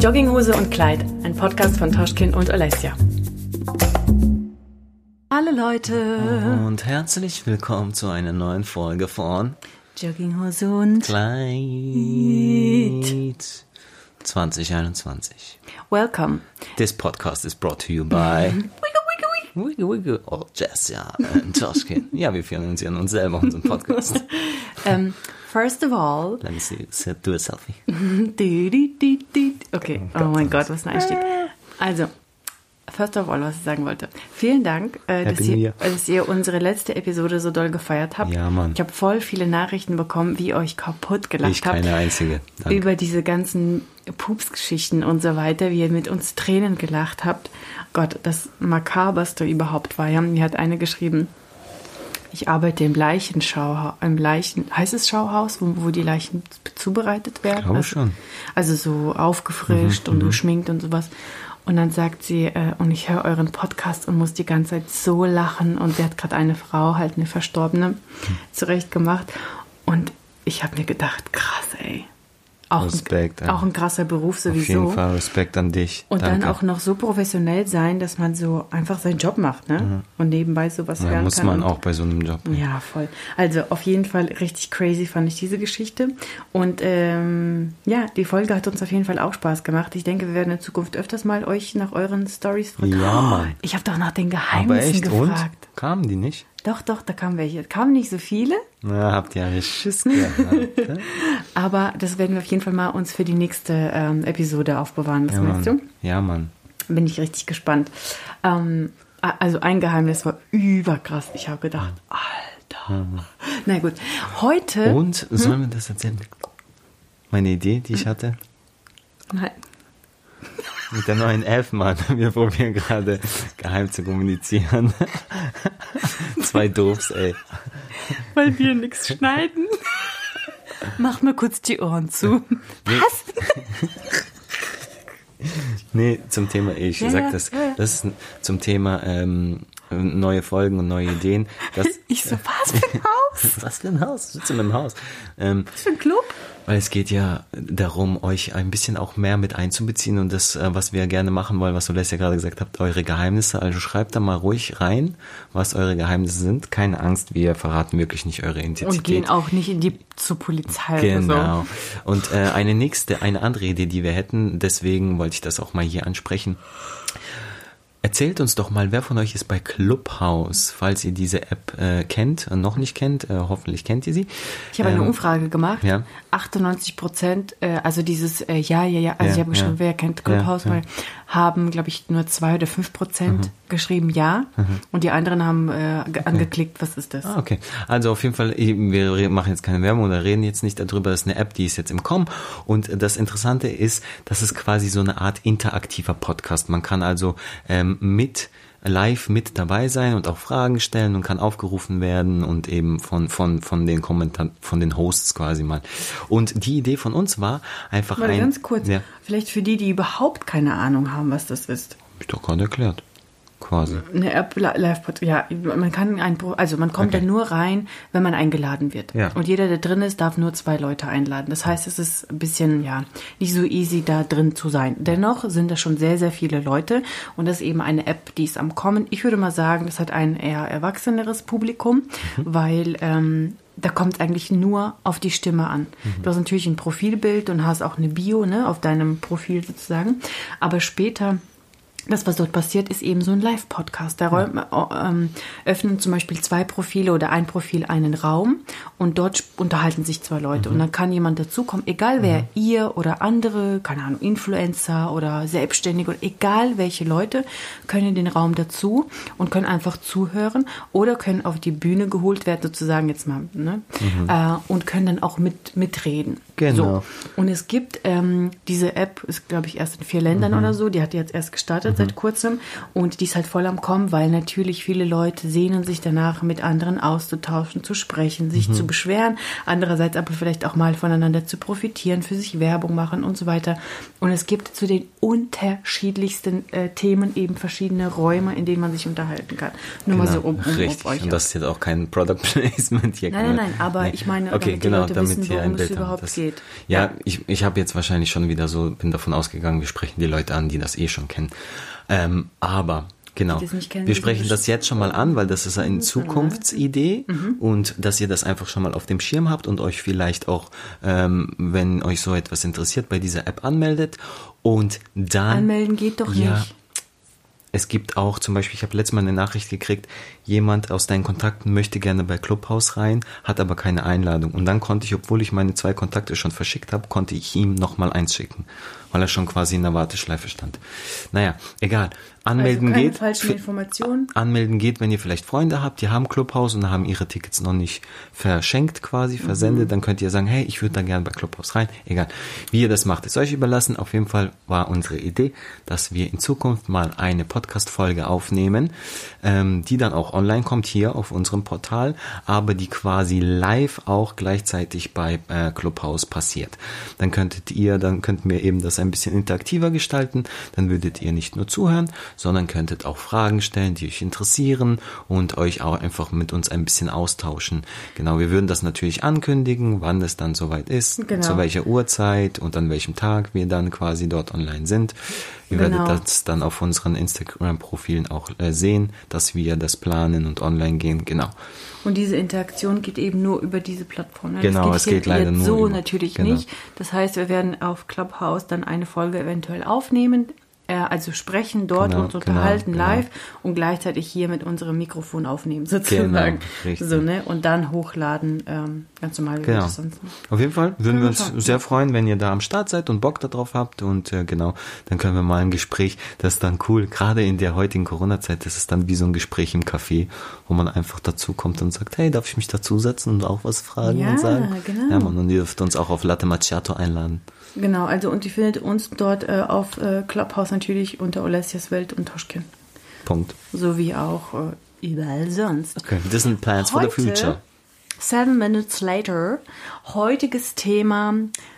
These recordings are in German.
Jogginghose und Kleid, ein Podcast von Toschkin und Alessia. Hallo Leute. Und herzlich willkommen zu einer neuen Folge von Jogginghose und Kleid 2021. Welcome. This podcast is brought to you by Wiggle Wiggle oh Jessia und Toschkin. Ja, wir finanzieren uns selber unseren Podcast. Um, first of all, Let me see, do a selfie. okay, oh mein Gott, was ein Einstieg. Also, first of all, was ich sagen wollte. Vielen Dank, äh, dass, ihr, dass ihr unsere letzte Episode so doll gefeiert habt. Ja, Mann. Ich habe voll viele Nachrichten bekommen, wie ihr euch kaputt gelacht Ich habt. keine einzige. Danke. über diese ganzen Pupsgeschichten und so weiter, wie ihr mit uns Tränen gelacht habt. Gott, das makaberste überhaupt war ja. Mir hat eine geschrieben, ich arbeite im Leichenschauhaus, im Leichen, heißt es Schauhaus, wo, wo die Leichen zubereitet werden? Glaube also, schon. Also so aufgefrischt und geschminkt und sowas. Und dann sagt sie, äh, und ich höre euren Podcast und muss die ganze Zeit so lachen. Und sie hat gerade eine Frau, halt eine Verstorbene, zurecht gemacht. Und ich habe mir gedacht, krass, ey. Auch, Respekt, ein, auch ein krasser Beruf Auf jeden sowieso. Fall Respekt an dich. Und Danke. dann auch noch so professionell sein, dass man so einfach seinen Job macht, ne? Und nebenbei sowas ja, lernen muss kann. man und auch bei so einem Job. ja, voll. Also auf jeden Fall richtig crazy fand ich diese Geschichte. Und ähm, ja, die Folge hat uns auf jeden Fall auch Spaß gemacht. Ich denke, wir werden in Zukunft öfters mal euch nach euren Stories fragen. Ja, Mann. Ich habe doch nach den Geheimnissen echt, und? gefragt. Kamen die nicht? Doch, doch, da kamen welche. Kamen nicht so viele, Na, habt ihr ja Schiss gehabt. ne? aber das werden wir auf jeden Fall mal uns für die nächste ähm, Episode aufbewahren. Was ja, meinst du? Mann. Ja, Mann. Bin ich richtig gespannt. Ähm, also ein Geheimnis war überkrass. Ich habe gedacht, Alter. Na gut, heute. Und sollen wir das erzählen? Meine Idee, die ich hatte Nein. Mit der neuen App, Mann. Wir probieren gerade geheim zu kommunizieren. Zwei Doofs, ey. weil wir nichts schneiden. Mach mir kurz die Ohren zu. Was? Nee, zum Thema, ich Ja, sag das, das ist zum Thema ähm, neue Folgen und neue Ideen. Das, Ich so, was für ein Haus? was für ein Haus? Sitzt in einem Haus. Ähm, Was für ein Club? Weil es geht ja darum, euch ein bisschen auch mehr mit einzubeziehen und das, äh, was wir gerne machen wollen, was Soles ja gerade gesagt habt, eure Geheimnisse. Also schreibt da mal ruhig rein, was eure Geheimnisse sind. Keine Angst, wir verraten wirklich nicht eure Identität. Und gehen auch nicht in die zur Polizei oder Genau. Und äh, eine nächste, eine andere Idee, die wir hätten, deswegen wollte ich das auch mal hier ansprechen. Erzählt uns doch mal, wer von euch ist bei Clubhouse, falls ihr diese App äh, kennt, äh, noch nicht kennt, äh, hoffentlich kennt ihr sie. Ich habe eine Ähm, Umfrage gemacht. ja. 98 Prozent, äh, also dieses äh, Ja, ja, ja, also Ja, ich habe geschrieben, ja. wer kennt Clubhouse, weil haben, glaube ich, nur zwei oder fünf Prozent Mhm. geschrieben Ja und die anderen haben äh, ge- angeklickt, was ist das? Ah, okay. Also auf jeden Fall, wir machen jetzt keine Werbung oder reden jetzt nicht darüber. Das ist eine App, die ist jetzt im Kommen. Und das Interessante ist, das ist quasi so eine Art interaktiver Podcast. Man kann also ähm, mit live mit dabei sein und auch Fragen stellen und kann aufgerufen werden und eben von von von den Kommentar von den Hosts quasi mal. Und die Idee von uns war einfach Mal ein ganz kurz, Ja, vielleicht für die, die überhaupt keine Ahnung haben, was das ist. hab ich doch gerade erklärt. Quasi. Eine App li- live pod ja, man kann ein also man kommt Okay. da nur rein, wenn man eingeladen wird. Ja. Und jeder, der drin ist, darf nur zwei Leute einladen. Das heißt, es ist ein bisschen ja nicht so easy da drin zu sein. Dennoch sind da schon sehr sehr viele Leute und das ist eben eine App, die ist am kommen. Ich würde mal sagen, das hat ein eher erwachseneres Publikum, weil ähm, da kommt eigentlich nur auf die Stimme an. Du hast natürlich ein Profilbild und hast auch eine Bio ne, auf deinem Profil sozusagen, aber später das, was dort passiert, ist eben so ein Live-Podcast. Da räum, äh, ähm, öffnen zum Beispiel zwei Profile oder ein Profil einen Raum und dort unterhalten sich zwei Leute. Und dann kann jemand dazukommen, egal wer, ihr oder andere, keine Ahnung, Influencer oder Selbstständige, oder egal welche Leute, können in den Raum dazu und können einfach zuhören oder können auf die Bühne geholt werden, sozusagen jetzt mal, ne? Äh, und können dann auch mit, mitreden. Genau. So. Und es gibt ähm, diese App, ist glaube ich erst in vier Ländern oder so, die hat jetzt erst gestartet seit kurzem und die ist halt voll am Kommen, weil natürlich viele Leute sehnen sich danach, mit anderen auszutauschen, zu sprechen, sich zu beschweren, andererseits aber vielleicht auch mal voneinander zu profitieren, für sich Werbung machen und so weiter. Und es gibt zu den unterschiedlichsten äh, Themen eben verschiedene Räume, in denen man sich unterhalten kann. Nur mal so, um, um Richtig. auf euch und das ist jetzt auch kein Product Placement hier. Nein, nein, nein, aber ich meine, okay, damit die genau, Leute damit wissen, worum es überhaupt. Das, geht. Geht. Ja, Ja. ich, ich habe jetzt wahrscheinlich schon wieder so, bin davon ausgegangen, wir sprechen die Leute an, die das eh schon kennen. Ähm, aber genau, kennen, wir sprechen das jetzt schon mal an, weil das ist eine Mhm. Zukunftsidee und dass ihr das einfach schon mal auf dem Schirm habt und euch vielleicht auch, ähm, wenn euch so etwas interessiert, bei dieser App anmeldet und dann Anmelden geht doch Ja. nicht. Es gibt auch zum Beispiel, ich habe letztes Mal eine Nachricht gekriegt, jemand aus deinen Kontakten möchte gerne bei Clubhouse rein, hat aber keine Einladung. Und dann konnte ich, obwohl ich meine zwei Kontakte schon verschickt habe, konnte ich ihm nochmal eins schicken, weil er schon quasi in der Warteschleife stand. Naja, egal. Anmelden also keine geht. falschen Informationen. Anmelden geht, wenn ihr vielleicht Freunde habt, die haben Clubhouse und haben ihre Tickets noch nicht verschenkt quasi, versendet, dann könnt ihr sagen, hey, ich würde da gerne bei Clubhouse rein. Egal. Wie ihr das macht, ist euch überlassen. Auf jeden Fall war unsere Idee, dass wir in Zukunft mal eine Podcast-Folge aufnehmen, ähm, die dann auch online kommt hier auf unserem Portal, aber die quasi live auch gleichzeitig bei äh, Clubhouse passiert. Dann könntet ihr, dann könnten wir eben das ein bisschen interaktiver gestalten. Dann würdet ihr nicht nur zuhören, sondern könntet auch Fragen stellen, die euch interessieren und euch auch einfach mit uns ein bisschen austauschen. Genau, wir würden das natürlich ankündigen, wann es dann soweit ist, Genau. zu welcher Uhrzeit und an welchem Tag wir dann quasi dort online sind. Ihr Genau. werdet das dann auf unseren Instagram-Profilen auch äh, sehen, dass wir das planen und online gehen. Genau. Und diese Interaktion geht eben nur über diese Plattform. ne? Genau, das es geht leider nur so über- natürlich genau. nicht. Das heißt, wir werden auf Clubhouse dann eine Folge eventuell aufnehmen, äh, also sprechen dort Genau, uns genau, unterhalten genau. live und gleichzeitig hier mit unserem Mikrofon aufnehmen sozusagen. Genau, richtig. so, ne? Und dann hochladen, ähm, ganz normal wie Genau. das sonst. Auf jeden Fall würden wir uns Schon. sehr freuen, wenn ihr da am Start seid und Bock darauf habt und äh, genau, dann können wir mal ein Gespräch, das ist dann cool, gerade in der heutigen Corona-Zeit, das ist dann wie so ein Gespräch im Café, wo man einfach dazu kommt und sagt, hey, darf ich mich dazusetzen und auch was fragen Ja, und sagen? genau. Ja, man, und ihr dürft uns auch auf Latte Macchiato einladen. Genau, also und ihr findet uns dort äh, auf äh, Clubhouse natürlich unter Olesias Welt und Toschkin. Punkt. Sowie auch äh, überall sonst. Okay, das sind Plans for the Heute, future. Seven Minutes Later, heutiges Thema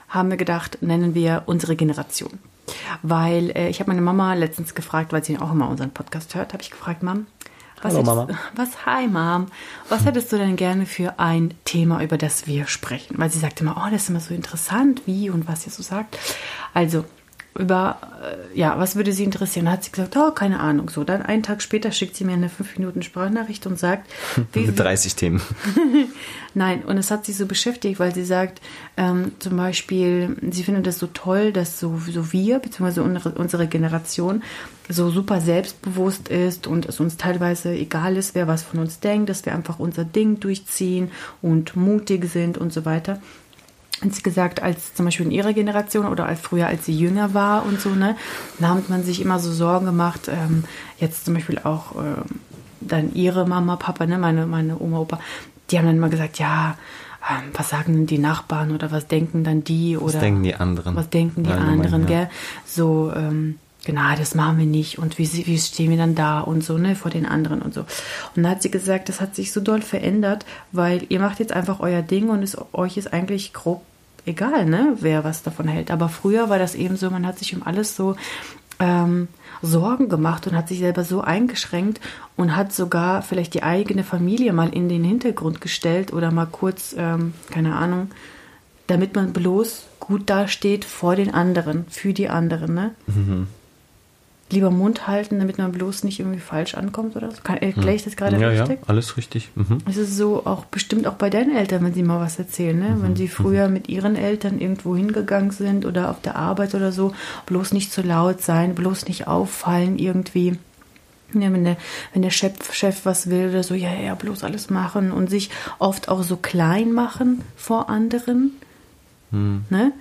haben wir gedacht, nennen wir unsere Generation. Weil äh, ich habe meine Mama letztens gefragt, weil sie auch immer unseren Podcast hört, habe ich gefragt, Mom, was, Hallo, hättest, Mama. was, hi Mom, was hättest du denn gerne für ein Thema, über das wir sprechen? Weil sie sagt immer, oh, das ist immer so interessant, wie und was ihr so sagt. Also, über, äh, ja, was würde sie interessieren? Da hat sie gesagt, oh, keine Ahnung. So, dann einen Tag später schickt sie mir eine 5 Minuten Sprachnachricht und sagt, wie, Mit 30 Themen. Nein, und es hat sie so beschäftigt, weil sie sagt, ähm, zum Beispiel, sie findet es so toll, dass so, so wir, beziehungsweise unsere, unsere Generation, so super selbstbewusst ist und es uns teilweise egal ist, wer was von uns denkt, dass wir einfach unser Ding durchziehen und mutig sind und so weiter. Und sie gesagt, als zum Beispiel in ihrer Generation oder als früher, als sie jünger war und so, ne, da hat man sich immer so Sorgen gemacht, ähm, jetzt zum Beispiel auch ähm, dann ihre Mama, Papa, ne, meine, meine Oma, Opa, die haben dann immer gesagt, ja, ähm, was sagen denn die Nachbarn oder was denken dann die oder Was denken die anderen? was denken die anderen, ja. gell? So, ähm, genau, das machen wir nicht und wie, wie stehen wir dann da und so, ne, vor den anderen und so. Und da hat sie gesagt, das hat sich so doll verändert, weil ihr macht jetzt einfach euer Ding und es, euch ist eigentlich grob egal, ne, wer was davon hält. Aber früher war das eben so, man hat sich um alles so ähm, Sorgen gemacht und hat sich selber so eingeschränkt und hat sogar vielleicht die eigene Familie mal in den Hintergrund gestellt oder mal kurz, ähm, keine Ahnung, damit man bloß gut dasteht vor den anderen, für die anderen, ne? Lieber Mund halten, damit man bloß nicht irgendwie falsch ankommt oder so. Kann, erkläre ich das gerade ja, ja, richtig? alles richtig. Mhm. Es ist so auch bestimmt auch bei deinen Eltern, wenn sie mal was erzählen, ne? Mhm. Wenn sie früher mit ihren Eltern irgendwo hingegangen sind oder auf der Arbeit oder so, bloß nicht zu laut sein, bloß nicht auffallen irgendwie. Ja, wenn der, wenn der Chef, Chef was will oder so, ja, ja, bloß alles machen und sich oft auch so klein machen vor anderen. Ne?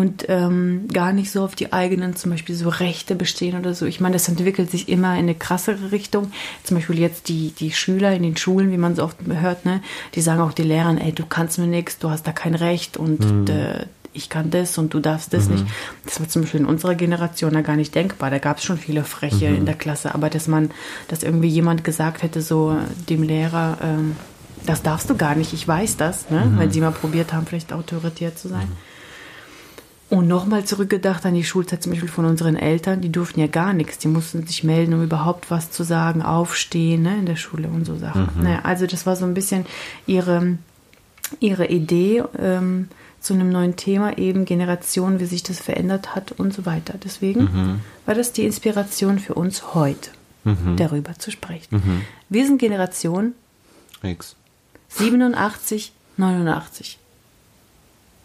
Und ähm, gar nicht so auf die eigenen, zum Beispiel so Rechte bestehen oder so. Ich meine, das entwickelt sich immer in eine krassere Richtung. Zum Beispiel jetzt die, die Schüler in den Schulen, wie man so oft hört, ne, die sagen auch die Lehrern, ey, du kannst mir nichts, du hast da kein Recht und äh, ich kann das und du darfst das nicht. Das war zum Beispiel in unserer Generation da gar nicht denkbar. Da gab es schon viele Freche in der Klasse, aber dass man, dass irgendwie jemand gesagt hätte, so dem Lehrer, ähm, das darfst du gar nicht, ich weiß das, ne? weil sie mal probiert haben, vielleicht autoritär zu sein. Und nochmal zurückgedacht an die Schulzeit zum Beispiel von unseren Eltern, die durften ja gar nichts. Die mussten sich melden, um überhaupt was zu sagen, aufstehen ne, in der Schule und so Sachen. Naja, also das war so ein bisschen ihre, ihre Idee, ähm, zu einem neuen Thema, eben Generation, wie sich das verändert hat und so weiter. Deswegen Mhm. war das die Inspiration für uns heute, Mhm. darüber zu sprechen. Wir sind Generation X. 87, 89.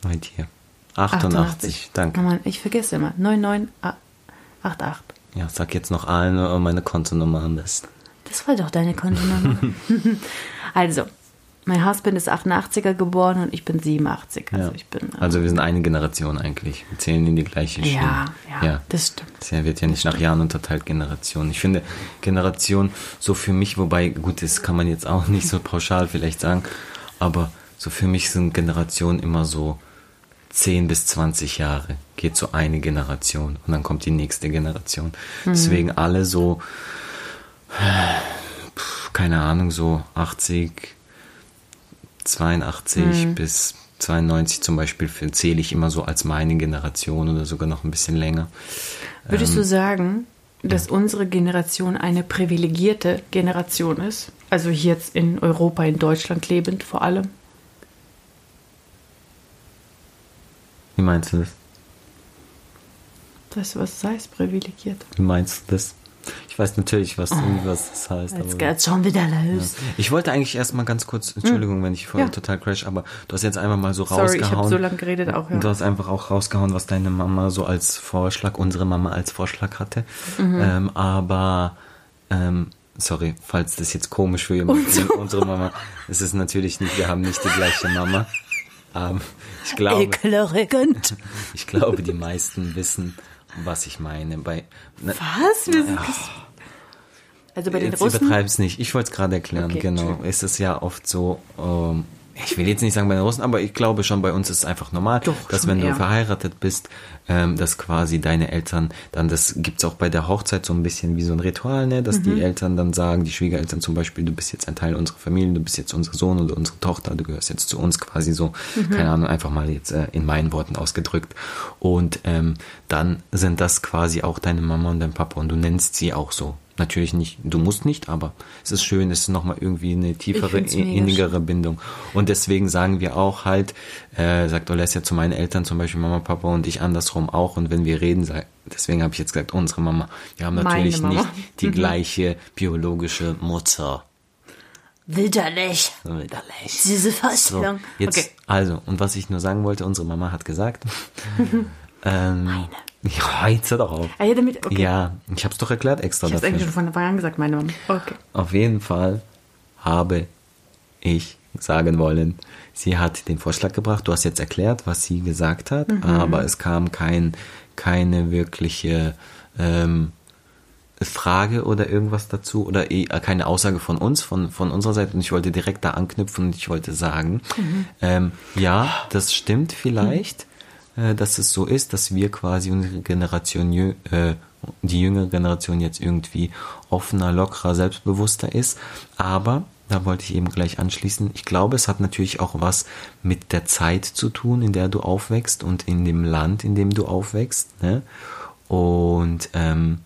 Bei dir. 88, danke. Oh Mann, ich vergesse immer. 9988. Ja, sag jetzt noch eine meine Kontonummer am besten. Das war doch deine Kontonummer. also, mein Husband ist 88er geboren und ich bin 87. Also Ja. ich bin. äh, Also wir sind eine Generation eigentlich. Wir zählen in die gleiche Schiene. ja, ja, ja. das stimmt. Es wird ja nicht nach Jahren unterteilt, Generation. Ich finde Generation so für mich, wobei, gut, das kann man jetzt auch nicht so pauschal vielleicht sagen, aber so für mich sind Generationen immer so 10 bis 20 Jahre. Geht so eine Generation und dann kommt die nächste Generation. Deswegen alle so, keine Ahnung, so 80, 82 bis 92 zum Beispiel zähle ich immer so als meine Generation oder sogar noch ein bisschen länger. Würdest Ähm, du sagen, dass unsere Generation eine privilegierte Generation ist? Also hier jetzt in Europa, in Deutschland lebend vor allem? Wie meinst du das? Du, was das heißt, privilegiert? Wie meinst du das? Ich weiß natürlich, was, was das heißt. Jetzt geht's schon wieder los. Ich wollte eigentlich erstmal ganz kurz, Entschuldigung, wenn ich vorhin Ja. total crash, aber du hast jetzt einfach mal so Sorry, rausgehauen. ich habe so lange geredet auch. Ja. Du hast einfach auch rausgehauen, was deine Mama so als Vorschlag, unsere Mama als Vorschlag hatte. Mhm. Ähm, aber, ähm, sorry, falls das jetzt komisch für jemanden ist, unsere Mama, es ist natürlich nicht, wir haben nicht die gleiche Mama. Ähm, ich glaube, Ekelerregend. ich glaube, die meisten wissen, was ich meine. Bei, ne, Was? Wir sind also bei den Jetzt Russen? übertreib's nicht. Ich wollte es gerade erklären, Okay, genau. Es ist ja oft so, ähm, ich will jetzt nicht sagen bei den Russen, aber ich glaube schon, bei uns ist es einfach normal, Doch, dass wenn du eher. verheiratet bist, ähm, dass quasi deine Eltern dann, das gibt's auch bei der Hochzeit so ein bisschen wie so ein Ritual, ne, dass Mhm. die Eltern dann sagen, die Schwiegereltern zum Beispiel, du bist jetzt ein Teil unserer Familie, du bist jetzt unser Sohn oder unsere Tochter, du gehörst jetzt zu uns quasi so, Mhm. keine Ahnung, einfach mal jetzt äh, in meinen Worten ausgedrückt. Und ähm, dann sind das quasi auch deine Mama und dein Papa und du nennst sie auch so. Natürlich nicht, du musst nicht, aber es ist schön, es ist nochmal irgendwie eine tiefere, innigere Bindung. Und deswegen sagen wir auch halt, äh, sagt Olesja zu meinen Eltern zum Beispiel Mama, Papa und ich andersrum auch. Und wenn wir reden, sag, deswegen habe ich jetzt gesagt, unsere Mama. Wir haben Meine natürlich nicht die gleiche biologische Mutter. Widerlich. Widerlich. Diese So, Vorstellung. jetzt, Okay. also, und was ich nur sagen wollte, unsere Mama hat gesagt, ähm, ja, jetzt hör doch auf. Ah, ja, damit, okay. Ja, ich habe es doch erklärt extra Ich habe dafür. eigentlich schon von Anfang an gesagt, meine Mama. Okay. Auf jeden Fall habe ich sagen wollen, sie hat den Vorschlag gebracht. Du hast jetzt erklärt, was sie gesagt hat, aber es kam kein, keine wirkliche ähm, Frage oder irgendwas dazu oder eh, äh, keine Aussage von uns, von, von unserer Seite. Und ich wollte direkt da anknüpfen und ich wollte sagen, ähm, ja, das stimmt vielleicht, äh, dass es so ist, dass wir quasi unsere Generation, äh, die jüngere Generation jetzt irgendwie offener, lockerer, selbstbewusster ist. Aber, da wollte ich eben gleich anschließen, ich glaube, es hat natürlich auch was mit der Zeit zu tun, in der du aufwächst und in dem Land, in dem du aufwächst. Ne? Und ähm,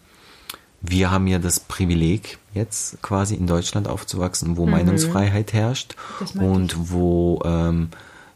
wir haben ja das Privileg, jetzt quasi in Deutschland aufzuwachsen, wo Meinungsfreiheit herrscht Mhm. Das meinte und wo ähm,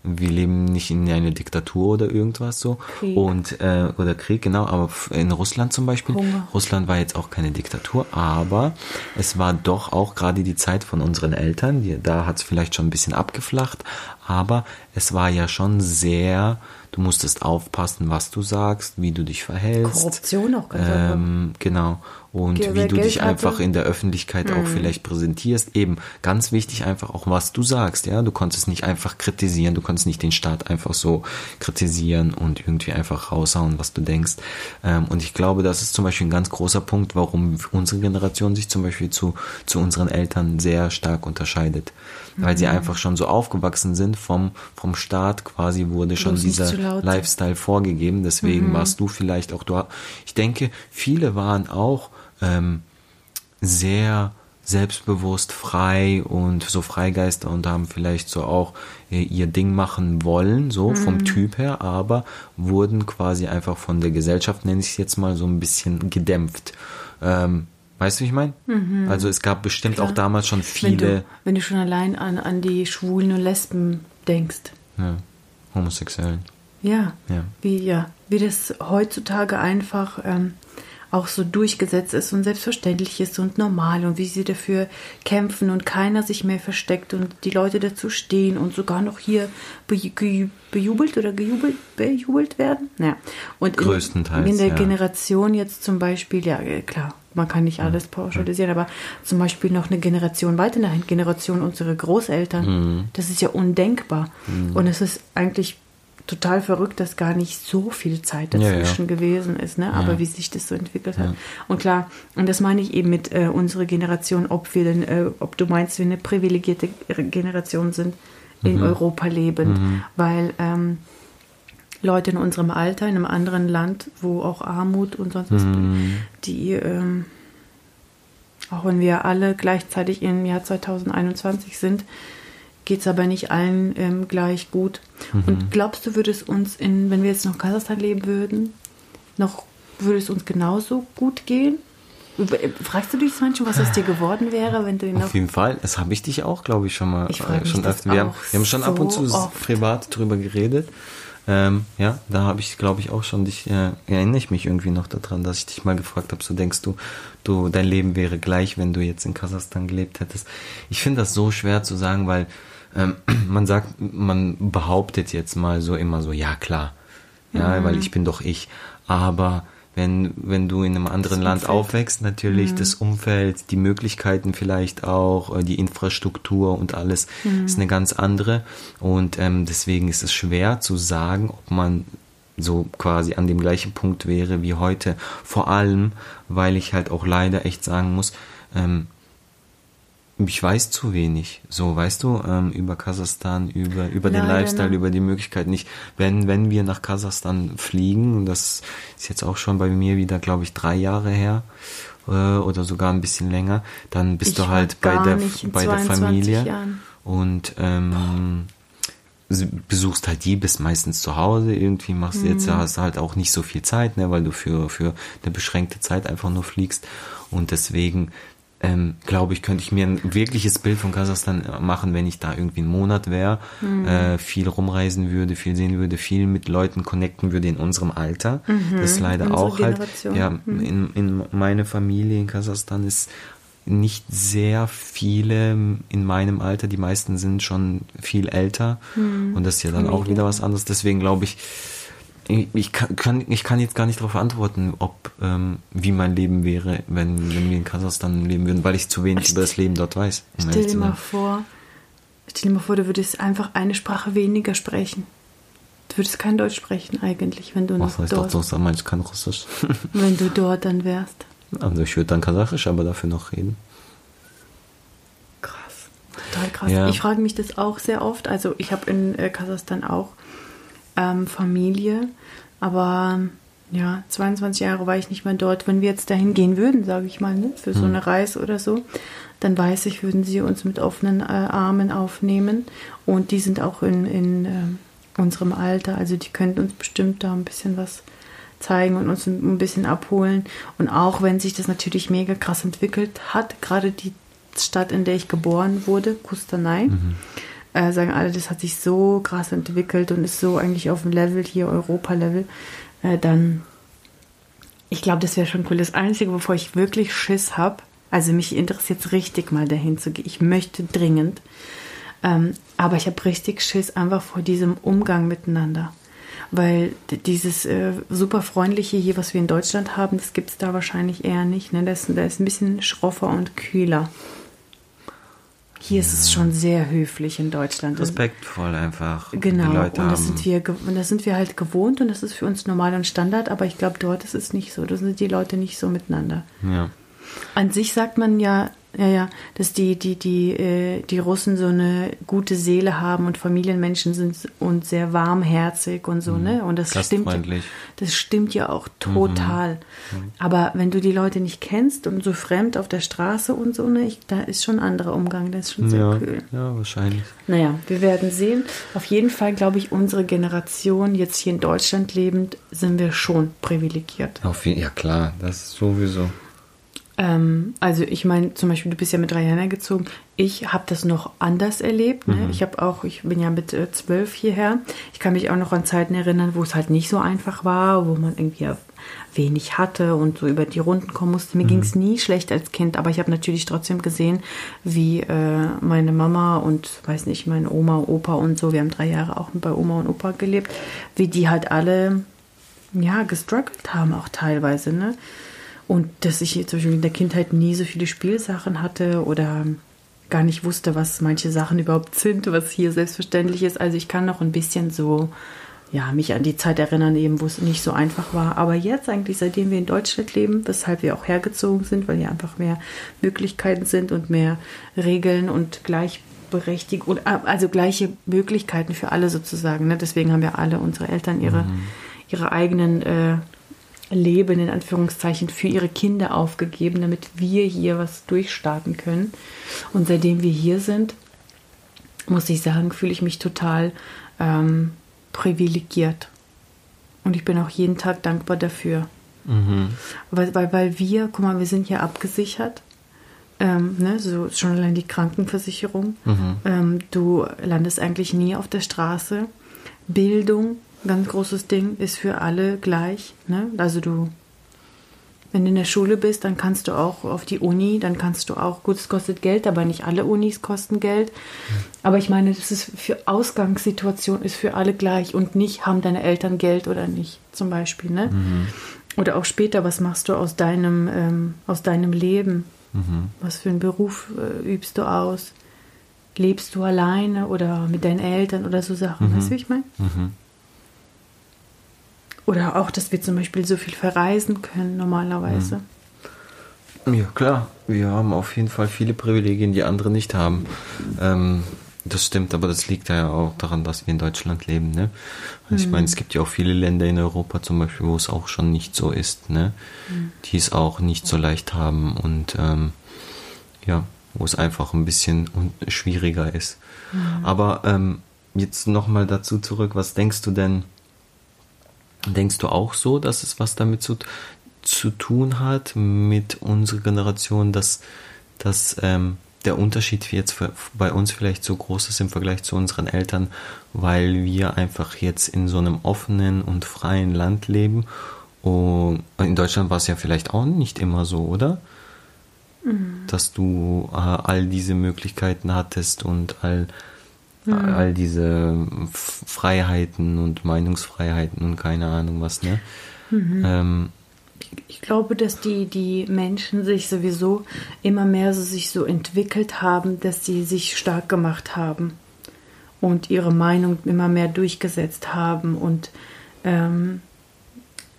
wir leben nicht in einer Diktatur oder irgendwas so Krieg. und äh, oder Krieg genau, aber in Russland zum Beispiel. Hunger. Russland war jetzt auch keine Diktatur, aber es war doch auch gerade die Zeit von unseren Eltern. Die, da hat es vielleicht schon ein bisschen abgeflacht, aber es war ja schon sehr. Du musstest aufpassen, was du sagst, wie du dich verhältst. Korruption auch ganz. Ähm, genau. Und Wer wie du dich einfach in der Öffentlichkeit Mhm. auch vielleicht präsentierst. Eben ganz wichtig einfach auch, was du sagst. Ja, du konntest nicht einfach kritisieren, du konntest nicht den Staat einfach so kritisieren und irgendwie einfach raushauen, was du denkst. Ähm, und ich glaube, das ist zum Beispiel ein ganz großer Punkt, warum unsere Generation sich zum Beispiel zu, zu unseren Eltern sehr stark unterscheidet. Weil Mhm. sie einfach schon so aufgewachsen sind vom, vom Staat quasi wurde schon dieser. Lifestyle vorgegeben. Deswegen warst du vielleicht auch du. Ich denke, viele waren auch ähm, sehr selbstbewusst, frei und so Freigeister und haben vielleicht so auch äh, ihr Ding machen wollen, so vom Typ her, aber wurden quasi einfach von der Gesellschaft, nenne ich es jetzt mal, so ein bisschen gedämpft. Ähm, weißt du, wie ich meine? Also es gab bestimmt auch damals schon Wenn viele. du, wenn du schon allein an, an die Schwulen und Lesben denkst. Ja. Homosexuellen. Ja, Ja. wie ja, wie das heutzutage einfach ähm, auch so durchgesetzt ist und selbstverständlich ist und normal und wie sie dafür kämpfen und keiner sich mehr versteckt und die Leute dazu stehen und sogar noch hier bejubelt oder gejubelt, bejubelt werden. Ja. Und in- Größtenteils, in der ja. Generation jetzt zum Beispiel, ja äh, klar, man kann nicht alles pauschalisieren, aber zum Beispiel noch eine Generation weiter, eine Generation unserer Großeltern, Mhm. das ist ja undenkbar. Und es ist eigentlich total verrückt, dass gar nicht so viel Zeit Ja, ja. dazwischen gewesen ist, ne? aber Ja. wie sich das so entwickelt hat. Und klar, und das meine ich eben mit äh, unserer Generation, ob wir denn, äh, ob du meinst, wir eine privilegierte Generation sind, in Mhm. Europa lebend, weil ähm, Leute in unserem Alter, in einem anderen Land, wo auch Armut und sonst was, Mhm. die, ähm, auch wenn wir alle gleichzeitig im Jahr 2021 sind, geht es aber nicht allen ähm, gleich gut. Mhm. Und glaubst du, würde es uns, in, wenn wir jetzt noch in Kasachstan leben würden, noch würde es uns genauso gut gehen? Fragst du dich manchmal, was aus dir geworden wäre, wenn du ihn Auf jeden Fall. Das habe ich dich auch, glaube ich, schon mal. Ich äh, schon öfter. Wir haben, wir haben schon ab und zu so oft. privat drüber geredet. Ähm, ja, da habe ich, glaube ich, auch schon dich, äh, erinnere ich mich irgendwie noch daran, dass ich dich mal gefragt habe, so denkst du, du, dein Leben wäre gleich, wenn du jetzt in Kasachstan gelebt hättest. Ich finde das so schwer zu sagen, weil ähm, man sagt, man behauptet jetzt mal so immer so, ja klar, ja, Mhm. weil ich bin doch ich. Aber wenn, wenn du in einem anderen Das Land Umfeld. aufwächst, natürlich Mhm. das Umfeld, die Möglichkeiten vielleicht auch, äh, die Infrastruktur und alles Mhm. ist eine ganz andere. Und ähm, deswegen ist es schwer zu sagen, ob man so quasi an dem gleichen Punkt wäre wie heute. Vor allem, weil ich halt auch leider echt sagen muss, ähm, ich weiß zu wenig, so weißt du, ähm, über Kasachstan, über, über den Lifestyle, über die Möglichkeiten nicht. Wenn, wenn wir nach Kasachstan fliegen, das ist jetzt auch schon bei mir wieder, glaube ich, drei Jahre her, äh, oder sogar ein bisschen länger, dann bist Ich du halt bei der, bei der 22 Familie Jahren. und ähm, besuchst halt die, bist meistens zu Hause, irgendwie machst du Mhm. jetzt hast du halt auch nicht so viel Zeit, ne, weil du für, für eine beschränkte Zeit einfach nur fliegst und deswegen ähm, glaube ich, könnte ich mir ein wirkliches Bild von Kasachstan machen, wenn ich da irgendwie einen Monat wäre, Mhm. äh, viel rumreisen würde, viel sehen würde, viel mit Leuten connecten würde in unserem Alter. Das ist leider Mhm. Unsere auch halt, Generation. ja, Mhm. in, in meine Familie in Kasachstan ist nicht sehr viele in meinem Alter. Die meisten sind schon viel älter. Und das ist ja dann auch wieder was anderes. Deswegen glaube ich, ich, ich, kann, ich kann jetzt gar nicht darauf antworten, ob wie wie mein Leben wäre, wenn, wenn wir in Kasachstan leben würden, weil ich zu wenig über das Leben dort weiß. um Stell dir mal vor, stell dir mal vor, du würdest einfach eine Sprache weniger sprechen. Du würdest kein Deutsch sprechen eigentlich, wenn du Was heißt dort, so, man kann Russisch. wenn du dort dann wärst. Also ich würde dann Kasachisch, aber dafür noch reden. Krass. Total krass. Ja. Ich frage mich das auch sehr oft. Also ich habe in äh, Kasachstan auch ähm, Familie, aber ja, 22 Jahre war ich nicht mehr dort. Wenn wir jetzt dahin gehen würden, sage ich mal, ne, für so eine Reise oder so, dann weiß ich, würden sie uns mit offenen äh, Armen aufnehmen. Und die sind auch in, in ähm, unserem Alter. Also die könnten uns bestimmt da ein bisschen was zeigen und uns ein bisschen abholen. Und auch wenn sich das natürlich mega krass entwickelt hat, gerade die Stadt, in der ich geboren wurde, Kustanai, äh, sagen alle, das hat sich so krass entwickelt und ist so eigentlich auf dem Level hier, Europa-Level, äh, dann, ich glaube, das wäre schon cool. Das Einzige, wovor ich wirklich Schiss habe, also mich interessiert es richtig mal dahin zu gehen. Ich möchte dringend, ähm, aber ich habe richtig Schiss einfach vor diesem Umgang miteinander. Weil dieses äh, super freundliche hier, was wir in Deutschland haben, das gibt es da wahrscheinlich eher nicht. Ne? Das ist ein bisschen schroffer und kühler. Hier ist es schon sehr höflich in Deutschland. Respektvoll einfach. Genau, Die Leute und das, sind wir, und das sind wir halt gewohnt und das ist für uns normal und Standard, aber ich glaube, dort ist es nicht so. Da sind die Leute nicht so miteinander. ja. An sich sagt man ja, ja, ja, dass die, die, die, äh, die Russen so eine gute Seele haben und Familienmenschen sind und sehr warmherzig und so, ne? Und das stimmt, das stimmt ja auch total. Aber wenn du die Leute nicht kennst und so fremd auf der Straße und so, ne, ich, da ist schon ein anderer Umgang, das ist schon sehr Ja, kühl. ja, wahrscheinlich. Naja, wir werden sehen. Auf jeden Fall, glaube ich, unsere Generation, jetzt hier in Deutschland lebend, sind wir schon privilegiert. Auf jeden, ja klar, das ist sowieso. Ähm, also ich meine, zum Beispiel, du bist ja mit drei Jahren gezogen. Ich habe das noch anders erlebt. Ne? Mhm. Ich habe auch, ich bin ja mit äh, zwölf hierher. Ich kann mich auch noch an Zeiten erinnern, wo es halt nicht so einfach war, wo man irgendwie wenig hatte und so über die Runden kommen musste. Mir mhm. ging es nie schlecht als Kind, aber ich habe natürlich trotzdem gesehen, wie äh, meine Mama und, weiß nicht, meine Oma, Opa und so, wir haben drei Jahre auch bei Oma und Opa gelebt, wie die halt alle, ja, gestruggelt haben auch teilweise, ne? Und dass ich zum Beispiel in der Kindheit nie so viele Spielsachen hatte oder gar nicht wusste, was manche Sachen überhaupt sind, was hier selbstverständlich ist. Also ich kann noch ein bisschen so, ja, mich an die Zeit erinnern, eben, wo es nicht so einfach war. Aber jetzt eigentlich, seitdem wir in Deutschland leben, weshalb wir auch hergezogen sind, weil hier einfach mehr Möglichkeiten sind und mehr Regeln und Gleichberechtigung, also gleiche Möglichkeiten für alle sozusagen. Ne? Deswegen haben ja alle unsere Eltern ihre, mhm. ihre eigenen äh, Leben in Anführungszeichen für ihre Kinder aufgegeben, damit wir hier was durchstarten können. Und seitdem wir hier sind, muss ich sagen, fühle ich mich total ähm, privilegiert. Und ich bin auch jeden Tag dankbar dafür. Mhm. Weil, weil, weil wir, guck mal, wir sind hier abgesichert. Ähm, ne, so schon allein die Krankenversicherung. Mhm. Ähm, du landest eigentlich nie auf der Straße. Bildung ganz großes Ding, ist für alle gleich. Ne? Also du, wenn du in der Schule bist, dann kannst du auch auf die Uni, dann kannst du auch, gut, es kostet Geld, aber nicht alle Unis kosten Geld. Aber ich meine, das ist für Ausgangssituation ist für alle gleich und nicht, haben deine Eltern Geld oder nicht, zum Beispiel. Ne? Mhm. Oder auch später, was machst du aus deinem, ähm, aus deinem Leben? Mhm. Was für einen Beruf äh, übst du aus? Lebst du alleine oder mit deinen Eltern oder so Sachen? Mhm. Weißt du, wie ich meine? Mhm. Oder auch, dass wir zum Beispiel so viel verreisen können normalerweise. Hm. Ja, klar. Wir haben auf jeden Fall viele Privilegien, die andere nicht haben. Ähm, das stimmt, aber das liegt ja auch daran, dass wir in Deutschland leben. Ne? Also mhm. Ich meine, es gibt ja auch viele Länder in Europa zum Beispiel, wo es auch schon nicht so ist, ne? Mhm. die es auch nicht so leicht haben und ähm, ja, wo es einfach ein bisschen schwieriger ist. Mhm. Aber ähm, jetzt nochmal dazu zurück, was denkst du denn, Denkst du auch so, dass es was damit zu, zu tun hat mit unserer Generation, dass, dass ähm, der Unterschied jetzt bei uns vielleicht so groß ist im Vergleich zu unseren Eltern, weil wir einfach jetzt in so einem offenen und freien Land leben. Und in Deutschland war es ja vielleicht auch nicht immer so, oder? Mhm. Dass du äh, all diese Möglichkeiten hattest und all mhm. all diese Freiheiten und Meinungsfreiheiten und keine Ahnung was, ne? Mhm. Ähm, ich glaube, dass die, die Menschen sich sowieso immer mehr so sich so entwickelt haben, dass sie sich stark gemacht haben und ihre Meinung immer mehr durchgesetzt haben und ähm,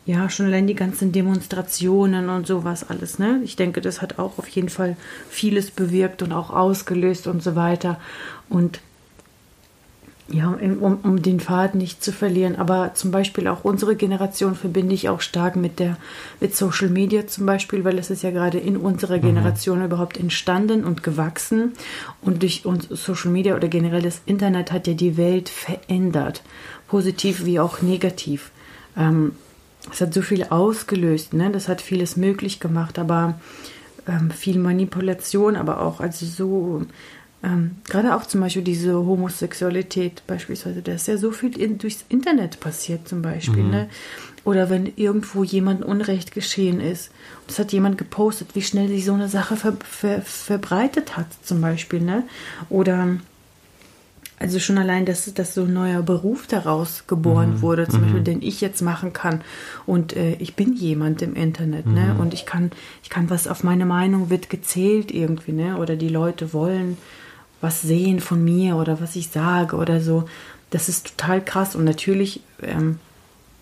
ja, schon allein die ganzen Demonstrationen und sowas alles, ne? Ich denke, das hat auch auf jeden Fall vieles bewirkt und auch ausgelöst und so weiter. Und ja, um, um den Faden nicht zu verlieren. Aber zum Beispiel auch unsere Generation verbinde ich auch stark mit der mit Social Media zum Beispiel, weil es ist ja gerade in unserer mhm. Generation mhm. überhaupt entstanden und gewachsen. Und durch uns Social Media oder generell das Internet hat ja die Welt verändert, positiv wie auch negativ. Ähm, es hat so viel ausgelöst, ne? Das hat vieles möglich gemacht, aber ähm, viel Manipulation, aber auch also so ähm, gerade auch zum Beispiel diese Homosexualität beispielsweise, da ist ja so viel in, durchs Internet passiert zum Beispiel. Mhm. Ne? Oder wenn irgendwo jemand Unrecht geschehen ist, und das hat jemand gepostet, wie schnell sich so eine Sache ver, ver, verbreitet hat zum Beispiel. Ne? Oder also schon allein, dass, dass so ein neuer Beruf daraus geboren mhm. wurde, zum mhm. Beispiel, den ich jetzt machen kann. Und äh, ich bin jemand im Internet, ne? mhm. ne? Und ich kann, ich kann was auf meine Meinung wird gezählt irgendwie, ne? Oder die Leute wollen was sehen von mir oder was ich sage oder so. Das ist total krass und natürlich ähm,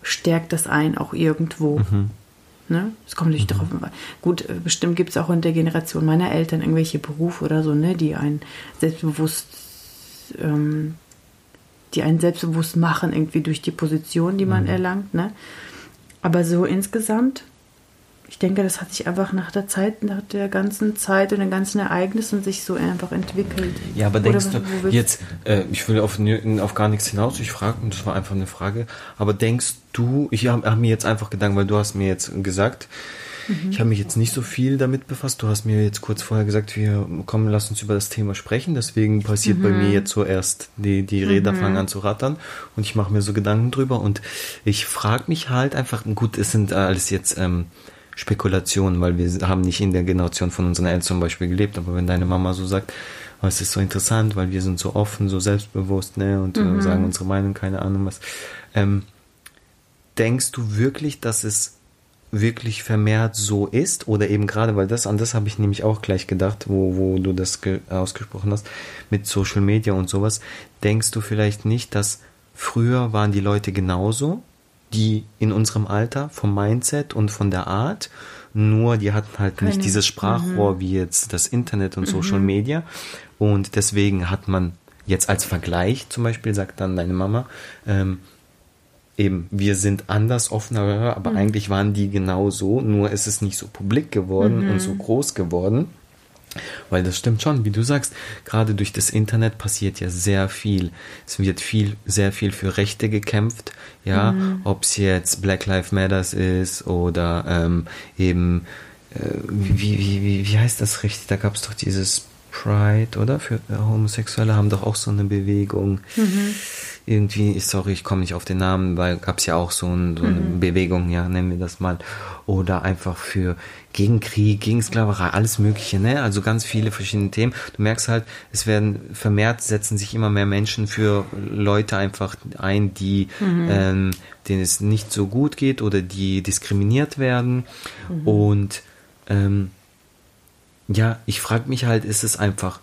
stärkt das ein auch irgendwo. Mhm. Ne? Es kommt nicht mhm. darauf an. Gut, äh, bestimmt gibt es auch in der Generation meiner Eltern irgendwelche Berufe oder so, ne, die einen selbstbewusst, ähm, die einen selbstbewusst machen, irgendwie durch die Position, die man mhm. erlangt. Ne? Aber so insgesamt ich denke, das hat sich einfach nach der Zeit, nach der ganzen Zeit und den ganzen Ereignissen sich so einfach entwickelt. Ja, aber denkst Oder, du, jetzt, äh, ich will auf, auf gar nichts hinaus, ich frage, und das war einfach eine Frage, aber denkst du, ich habe hab mir jetzt einfach gedacht, weil du hast mir jetzt gesagt, Mhm. Ich habe mich jetzt nicht so viel damit befasst. Du hast mir jetzt kurz vorher gesagt, wir kommen, lass uns über das Thema sprechen. Deswegen passiert mhm. bei mir jetzt so erst die, die Räder mhm. fangen an zu rattern und ich mache mir so Gedanken drüber und ich frage mich halt einfach, gut, es sind alles jetzt ähm, Spekulationen, weil wir haben nicht in der Generation von unseren Eltern zum Beispiel gelebt, aber wenn deine Mama so sagt, oh, es ist so interessant, weil wir sind so offen, so selbstbewusst, ne, und äh, mhm. sagen unsere Meinung, keine Ahnung was. Ähm, denkst du wirklich, dass es wirklich vermehrt so ist oder eben gerade, weil das an das habe ich nämlich auch gleich gedacht, wo, wo du das ausgesprochen hast, mit Social Media und sowas, denkst du vielleicht nicht, dass früher waren die Leute genauso, die in unserem Alter vom Mindset und von der Art, nur die hatten halt Keine. nicht dieses Sprachrohr mhm. wie jetzt das Internet und Social mhm. Media und deswegen hat man jetzt als Vergleich zum Beispiel, sagt dann deine Mama, ähm, eben, wir sind anders, offener, aber mhm. eigentlich waren die genau so, nur ist es nicht so publik geworden mhm. und so groß geworden. Weil das stimmt schon, wie du sagst, gerade durch das Internet passiert ja sehr viel. Es wird viel, sehr viel für Rechte gekämpft, ja, mhm. ob es jetzt Black Lives Matters ist oder ähm, eben, äh, wie, wie, wie, wie heißt das richtig? Da gab es doch dieses Pride, oder? Für Homosexuelle haben doch auch so eine Bewegung. Mhm irgendwie, sorry, ich komme nicht auf den Namen, weil gab es ja auch so, ein, so eine mhm. Bewegung, ja, nennen wir das mal. Oder einfach für gegen Krieg, gegen Sklaverei, alles Mögliche, ne? Also ganz viele verschiedene Themen. Du merkst halt, es werden vermehrt, setzen sich immer mehr Menschen für Leute einfach ein, die, mhm. ähm, denen es nicht so gut geht oder die diskriminiert werden. Mhm. Und ähm, ja, ich frage mich halt, ist es einfach,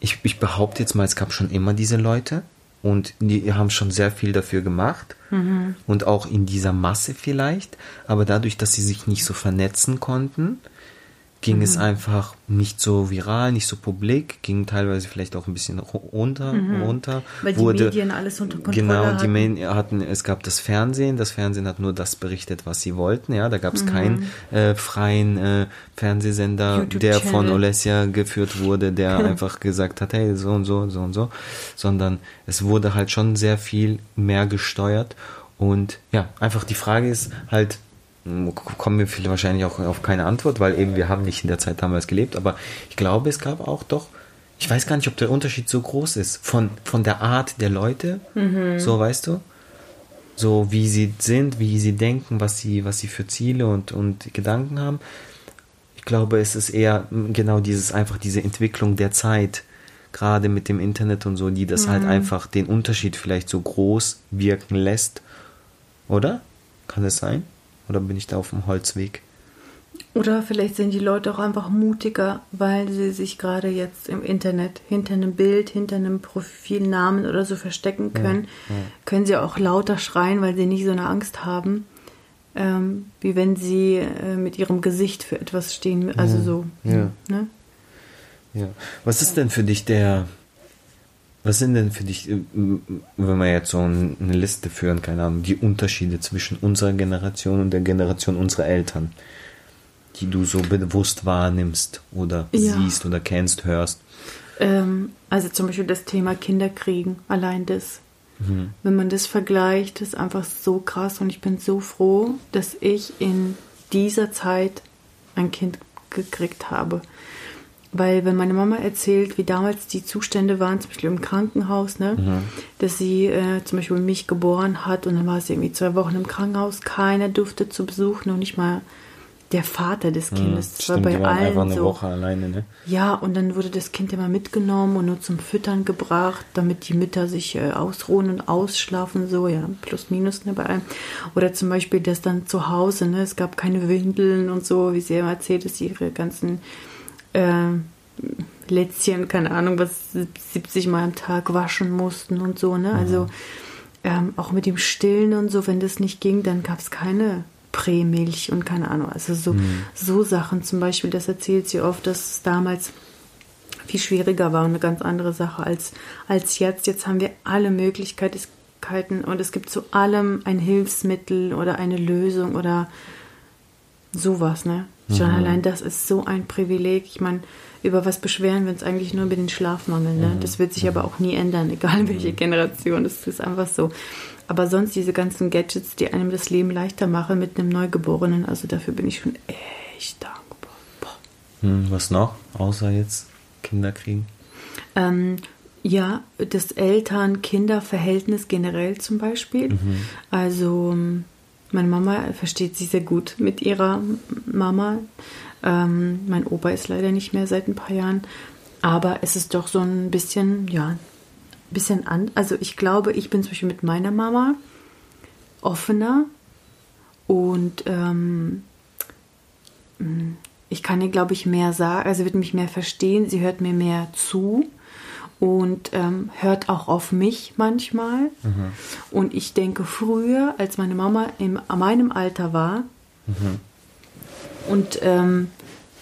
ich, ich behaupte jetzt mal, es gab schon immer diese Leute, und die haben schon sehr viel dafür gemacht mhm. und auch in dieser Masse vielleicht, aber dadurch, dass sie sich nicht so vernetzen konnten, ging mhm. es einfach nicht so viral, nicht so publik, ging teilweise vielleicht auch ein bisschen runter, mhm. runter. Weil die wurde, Medien alles unter Kontrolle Genau, die Medien hatten, es gab das Fernsehen, das Fernsehen hat nur das berichtet, was sie wollten, ja, da gab es mhm. keinen äh, freien äh, Fernsehsender, der von Olesia geführt wurde, der einfach gesagt hat, hey, so und so, so und so, sondern es wurde halt schon sehr viel mehr gesteuert und ja, einfach die Frage ist halt, kommen wir viele wahrscheinlich auch auf keine Antwort, weil eben wir haben nicht in der Zeit damals gelebt, aber ich glaube, es gab auch doch, ich weiß gar nicht, ob der Unterschied so groß ist von, von der Art der Leute, mhm. so weißt du, so wie sie sind, wie sie denken, was sie, was sie für Ziele und, und Gedanken haben. Ich glaube, es ist eher genau dieses, einfach diese Entwicklung der Zeit, gerade mit dem Internet und so, die das halt mhm. halt einfach den Unterschied vielleicht so groß wirken lässt, oder? Kann es sein? Oder bin ich da auf dem Holzweg? Oder vielleicht sind die Leute auch einfach mutiger, weil sie sich gerade jetzt im Internet hinter einem Bild, hinter einem Profilnamen oder so verstecken können. Ja, ja. Können sie auch lauter schreien, weil sie nicht so eine Angst haben, ähm, wie wenn sie äh, mit ihrem Gesicht für etwas stehen. Also ja, so. Ne? ja. Was ist denn für dich der was sind denn für dich, äh, wenn wir jetzt so eine Liste führen, keine Ahnung, die Unterschiede zwischen unserer Generation und der Generation unserer Eltern, die du so bewusst wahrnimmst oder ja. siehst oder kennst, hörst? Ähm, also zum Beispiel das Thema Kinderkriegen, allein das. Mhm. Wenn man das vergleicht, ist einfach so krass und ich bin so froh, dass ich in dieser Zeit ein Kind gekriegt habe. Weil wenn meine Mama erzählt, wie damals die Zustände waren, zum Beispiel im Krankenhaus, ne, mhm. dass sie äh, zum Beispiel mich geboren hat und dann war sie irgendwie zwei Wochen im Krankenhaus, keiner durfte zu Besuch, noch nicht mal der Vater des mhm. Kindes. Das war bei allen einfach eine so. Woche alleine, ne? Ja, und dann wurde das Kind immer mitgenommen und nur zum Füttern gebracht, damit die Mütter sich äh, ausruhen und ausschlafen, so, ja, plus minus, ne, bei allem. Oder zum Beispiel das dann zu Hause, ne, es gab keine Windeln und so, wie sie immer erzählt, dass sie ihre ganzen äh, Lätzchen, keine Ahnung, was 70 Mal am Tag waschen mussten und so, ne? Also mhm. ähm, auch mit dem Stillen und so, wenn das nicht ging, dann gab es keine Prämilch und keine Ahnung. Also so, mhm. so Sachen zum Beispiel, das erzählt sie oft, dass es damals viel schwieriger war und eine ganz andere Sache als, als jetzt. Jetzt haben wir alle Möglichkeiten und es gibt zu allem ein Hilfsmittel oder eine Lösung oder sowas, ne? Schon allein das ist so ein Privileg. Ich meine, über was beschweren wir uns eigentlich nur über den Schlafmangel. Ne? Das wird sich aber auch nie ändern, egal welche Generation. Das ist einfach so. Aber sonst diese ganzen Gadgets, die einem das Leben leichter machen mit einem Neugeborenen, also dafür bin ich schon echt dankbar. Hm, was noch? Außer jetzt Kinder kriegen? Ähm, ja, das Eltern-Kinder-Verhältnis generell zum Beispiel. Also ähm, meine Mama versteht sich sehr gut mit ihrer Mama. Ähm, mein Opa ist leider nicht mehr seit ein paar Jahren. Aber es ist doch so ein bisschen, ja, ein bisschen an. Also ich glaube, ich bin zum Beispiel mit meiner Mama offener und ähm, ich kann ihr, glaube ich, mehr sagen, also wird mich mehr verstehen, sie hört mir mehr zu und ähm, hört auch auf mich manchmal. Und ich denke, früher, als meine Mama in meinem Alter war, und ähm,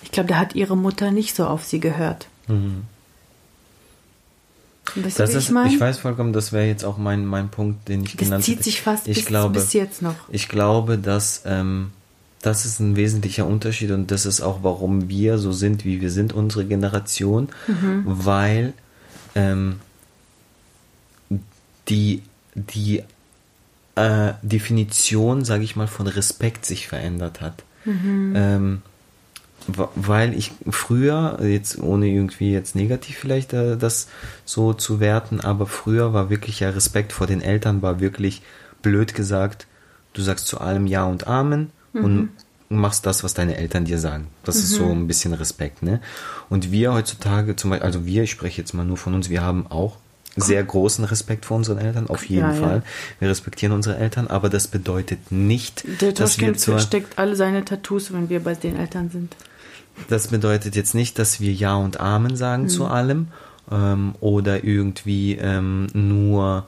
ich glaube, da hat ihre Mutter nicht so auf sie gehört. Weißt du, Das ist, ich meine? ich weiß vollkommen, das wäre jetzt auch mein, mein Punkt, den ich Das genannt zieht hätte. sich fast ich bis, glaube, bis jetzt noch. Ich glaube, dass ähm, das ist ein wesentlicher Unterschied und das ist auch, warum wir so sind, wie wir sind, unsere Generation, Mhm. weil ähm, die, die äh, Definition, sage ich mal, von Respekt sich verändert hat. Ähm, wa- weil ich früher, jetzt ohne irgendwie jetzt negativ vielleicht äh, das so zu werten, aber früher war wirklich ja Respekt vor den Eltern, war wirklich blöd gesagt, du sagst zu allem Ja und Amen und machst das, was deine Eltern dir sagen. Das ist so ein bisschen Respekt, ne? Und wir heutzutage, zum Beispiel, also wir, ich spreche jetzt mal nur von uns, wir haben auch sehr großen Respekt vor unseren Eltern, auf jeden Ja, ja. Fall. Wir respektieren unsere Eltern, aber das bedeutet nicht, Der dass wir zur, versteckt alle seine Tattoos, wenn wir bei den Eltern sind. das bedeutet jetzt nicht, dass wir Ja und Amen sagen Mhm. zu allem ähm, oder irgendwie ähm, nur,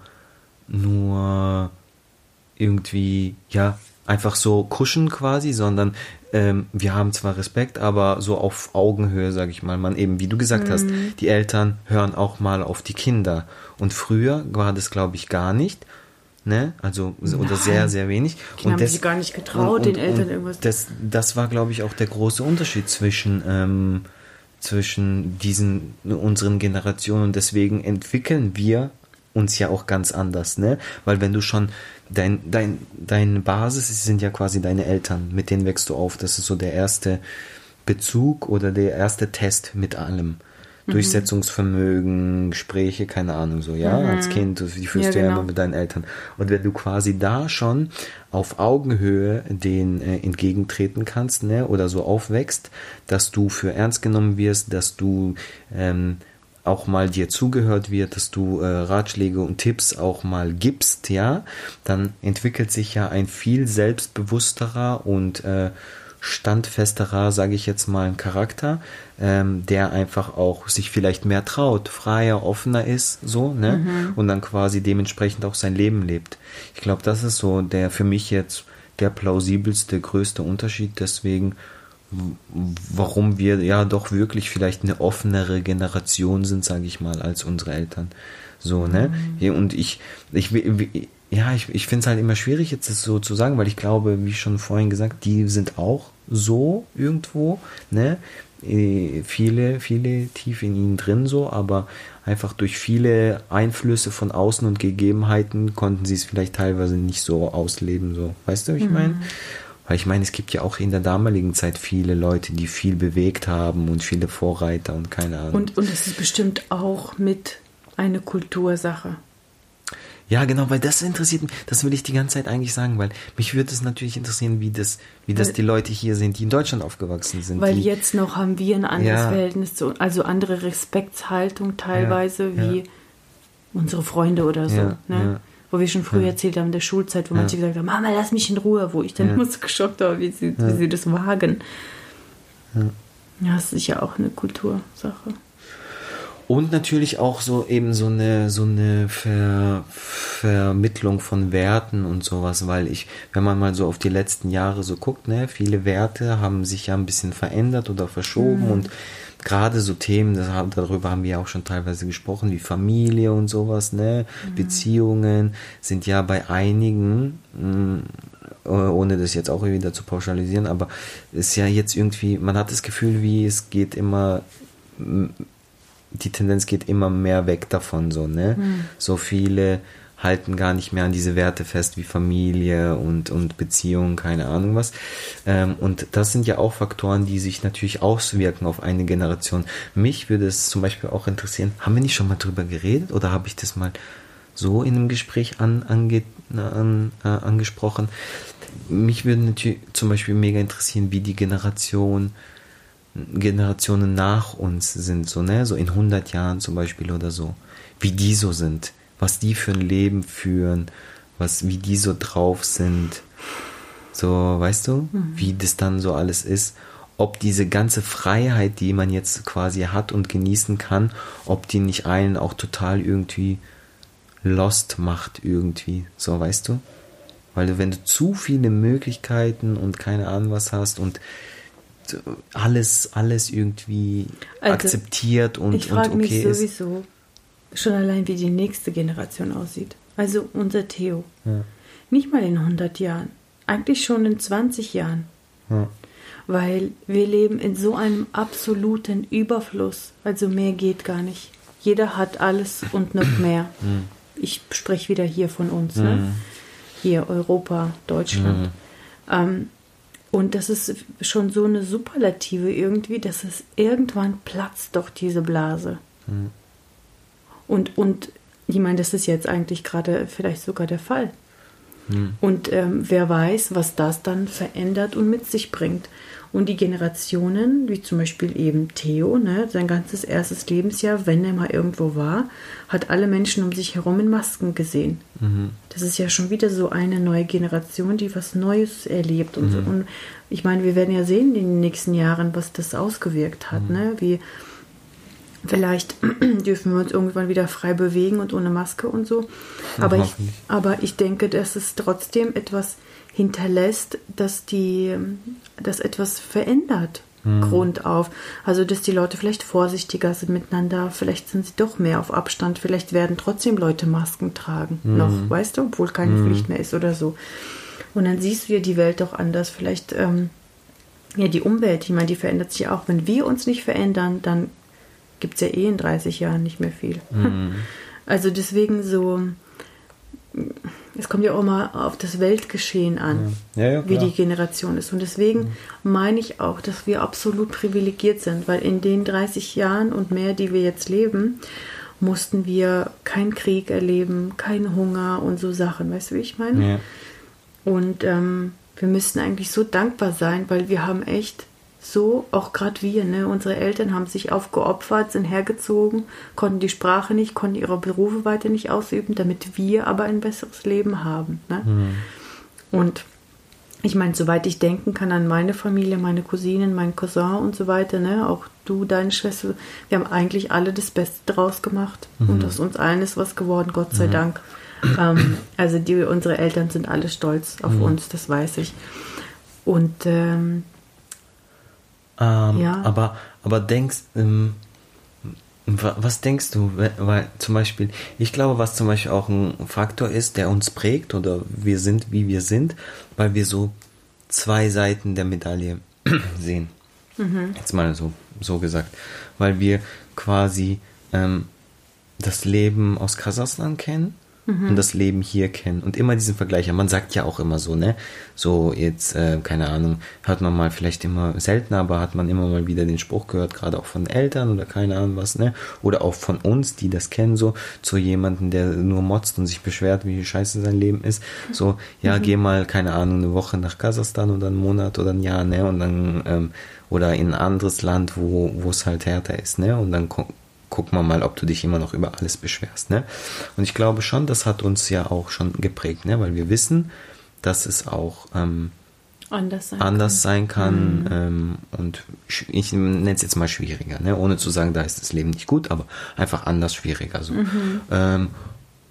nur irgendwie, ja, einfach so kuschen quasi, sondern ähm, wir haben zwar Respekt, aber so auf Augenhöhe, sage ich mal. Man eben, wie du gesagt hast, Mhm. die Eltern hören auch mal auf die Kinder. Und früher war das, glaube ich, gar nicht. Ne? Also, oder Nein. sehr, sehr wenig. Kinder haben sich gar nicht getraut, den Eltern irgendwas- Das, das war, glaube ich, auch der große Unterschied zwischen, ähm, zwischen diesen, unseren Generationen. Und deswegen entwickeln wir uns ja auch ganz anders, ne? Weil wenn du schon, dein, dein, deine Basis sind ja quasi deine Eltern, mit denen wächst du auf. Das ist so der erste Bezug oder der erste Test mit allem. Durchsetzungsvermögen, Gespräche, keine Ahnung, so, ja, als Kind, die führst Ja, du ja genau. immer mit deinen Eltern. Und wenn du quasi da schon auf Augenhöhe den äh, entgegentreten kannst, ne, oder so aufwächst, dass du für ernst genommen wirst, dass du ähm, auch mal dir zugehört wird, dass du äh, Ratschläge und Tipps auch mal gibst, ja, dann entwickelt sich ja ein viel selbstbewussterer und äh, standfesterer, sage ich jetzt mal, Charakter, ähm, der einfach auch sich vielleicht mehr traut, freier, offener ist, so, ne? Und dann quasi dementsprechend auch sein Leben lebt. Ich glaube, das ist so der für mich jetzt der plausibelste, größte Unterschied. Deswegen, warum wir ja doch wirklich vielleicht eine offenere Generation sind, sage ich mal, als unsere Eltern. So, ne? Ja, Und ich, ich, ja, ich, ich finde es halt immer schwierig, jetzt das so zu sagen, weil ich glaube, wie schon vorhin gesagt, die sind auch so irgendwo, ne? Äh, Viele, viele tief in ihnen drin so, aber einfach durch viele Einflüsse von außen und Gegebenheiten konnten sie es vielleicht teilweise nicht so ausleben, so. Weißt du, wie ich meine? Weil ich meine, es gibt ja auch in der damaligen Zeit viele Leute, die viel bewegt haben und viele Vorreiter und keine Ahnung. Und, und es ist bestimmt auch mit eine Kultursache. Ja, genau, weil das interessiert mich, das will ich die ganze Zeit eigentlich sagen, weil mich würde es natürlich interessieren, wie das, wie das die Leute hier sind, die in Deutschland aufgewachsen sind. Weil die, jetzt noch haben wir ein anderes Ja. Verhältnis zu, also andere Respektshaltung teilweise Ja, wie ja. unsere Freunde oder so. Ne? Wo wir schon früher Ja. erzählt haben, in der Schulzeit, wo Ja. manche gesagt haben, Mama, lass mich in Ruhe, wo ich dann Ja. immer so geschockt war, wie sie, wie sie das wagen. Ja, das ist ja auch eine Kultursache. Und natürlich auch so eben so eine so eine Ver, Vermittlung von Werten und sowas, weil ich, wenn man mal so auf die letzten Jahre so guckt, ne, viele Werte haben sich ja ein bisschen verändert oder verschoben und gerade so Themen, das, darüber haben wir auch schon teilweise gesprochen, wie Familie und sowas, ne? Mhm. Beziehungen sind ja bei einigen, mh, äh, ohne das jetzt auch wieder zu pauschalisieren, aber ist ja jetzt irgendwie, man hat das Gefühl, wie es geht immer, die Tendenz geht immer mehr weg davon, so, ne? Mhm. So viele halten gar nicht mehr an diese Werte fest wie Familie und, und Beziehung, keine Ahnung was. Ähm, und das sind ja auch Faktoren, die sich natürlich auswirken auf eine Generation. Mich würde es zum Beispiel auch interessieren, haben wir nicht schon mal drüber geredet oder habe ich das mal so in einem Gespräch an, ange, an, äh, angesprochen? Mich würde natürlich zum Beispiel mega interessieren, wie die Generation Generationen nach uns sind, so, ne, so in 100 Jahren zum Beispiel oder so, wie die so sind was die für ein Leben führen, was, wie die so drauf sind. So, weißt du, mhm. wie das dann so alles ist. Ob diese ganze Freiheit, die man jetzt quasi hat und genießen kann, ob die nicht einen auch total irgendwie lost macht irgendwie. So, weißt du? Weil du, wenn du zu viele Möglichkeiten und keine Ahnung was hast und alles, alles irgendwie also, akzeptiert und, ich und okay mich sowieso, Schon allein, wie die nächste Generation aussieht. Also unser Theo. Ja. Nicht mal in 100 Jahren. Eigentlich schon in 20 Jahren. Ja. Weil wir leben in so einem absoluten Überfluss. Also mehr geht gar nicht. Jeder hat alles und noch mehr. Mhm. Ich spreche wieder hier von uns. Ne? Mhm. Hier Europa, Deutschland. Mhm. Ähm, und das ist schon so eine Superlative irgendwie, dass es irgendwann platzt doch diese Blase. Mhm. Und, und ich meine, das ist jetzt eigentlich gerade vielleicht sogar der Fall. Hm. Und ähm, wer weiß, was das dann verändert und mit sich bringt. Und die Generationen, wie zum Beispiel eben Theo, ne, sein ganzes erstes Lebensjahr, wenn er mal irgendwo war, hat alle Menschen um sich herum in Masken gesehen. Mhm. Das ist ja schon wieder so eine neue Generation, die was Neues erlebt. Und, mhm. so. und ich meine, wir werden ja sehen in den nächsten Jahren, was das ausgewirkt hat. Mhm. Ne? Wie Vielleicht dürfen wir uns irgendwann wieder frei bewegen und ohne Maske und so. Aber, ich, aber ich denke, dass es trotzdem etwas hinterlässt, dass die, das etwas verändert. Mhm. Grund auf. Also, dass die Leute vielleicht vorsichtiger sind miteinander, vielleicht sind sie doch mehr auf Abstand, vielleicht werden trotzdem Leute Masken tragen, mhm. noch, weißt du, obwohl keine mhm. Pflicht mehr ist oder so. Und dann siehst du ja die Welt doch anders. Vielleicht, ähm, ja, die Umwelt, ich meine, die verändert sich auch. Wenn wir uns nicht verändern, dann gibt es ja eh in 30 Jahren nicht mehr viel. Mhm. Also deswegen so, es kommt ja auch mal auf das Weltgeschehen an, ja. Ja, ja, wie die Generation ist. Und deswegen mhm. meine ich auch, dass wir absolut privilegiert sind, weil in den 30 Jahren und mehr, die wir jetzt leben, mussten wir keinen Krieg erleben, keinen Hunger und so Sachen. Weißt du, wie ich meine? Und ähm, wir müssten eigentlich so dankbar sein, weil wir haben echt so, auch gerade wir, ne? unsere Eltern haben sich aufgeopfert, sind hergezogen, konnten die Sprache nicht, konnten ihre Berufe weiter nicht ausüben, damit wir aber ein besseres Leben haben. Ne? Mhm. Und ich meine, soweit ich denken kann an meine Familie, meine Cousinen, mein Cousin und so weiter, ne? auch du, deine Schwester, wir haben eigentlich alle das Beste draus gemacht mhm. und aus uns allen ist was geworden, Gott sei mhm. Dank. Ähm, also die, unsere Eltern sind alle stolz auf mhm. uns, das weiß ich. Und ähm, ähm, ja. Aber, aber denkst, ähm, was denkst du, weil zum Beispiel, ich glaube, was zum Beispiel auch ein Faktor ist, der uns prägt oder wir sind, wie wir sind, weil wir so zwei Seiten der Medaille sehen. Mhm. Jetzt mal so, so gesagt. Weil wir quasi ähm, das Leben aus Kasachstan kennen mhm. und das Leben hier kennen und immer diesen Vergleich. Man sagt ja auch immer so, ne? So jetzt, äh, keine Ahnung, hört man mal vielleicht immer seltener, aber hat man immer mal wieder den Spruch gehört, gerade auch von Eltern oder keine Ahnung was, ne? Oder auch von uns, die das kennen, so zu jemandem, der nur motzt und sich beschwert, wie scheiße sein Leben ist. So, ja, mhm. geh mal, keine Ahnung, eine Woche nach Kasachstan oder einen Monat oder ein Jahr, ne? Und dann, ähm, oder in ein anderes Land, wo, wo es halt härter ist, ne? Und dann gucken wir mal, ob du dich immer noch über alles beschwerst. Ne? Und ich glaube schon, das hat uns ja auch schon geprägt, ne? weil wir wissen, dass es auch ähm, anders sein anders kann, sein kann mhm. ähm, und ich nenne es jetzt mal schwieriger, ne? ohne zu sagen, da ist das Leben nicht gut, aber einfach anders schwieriger. So. Mhm. Ähm,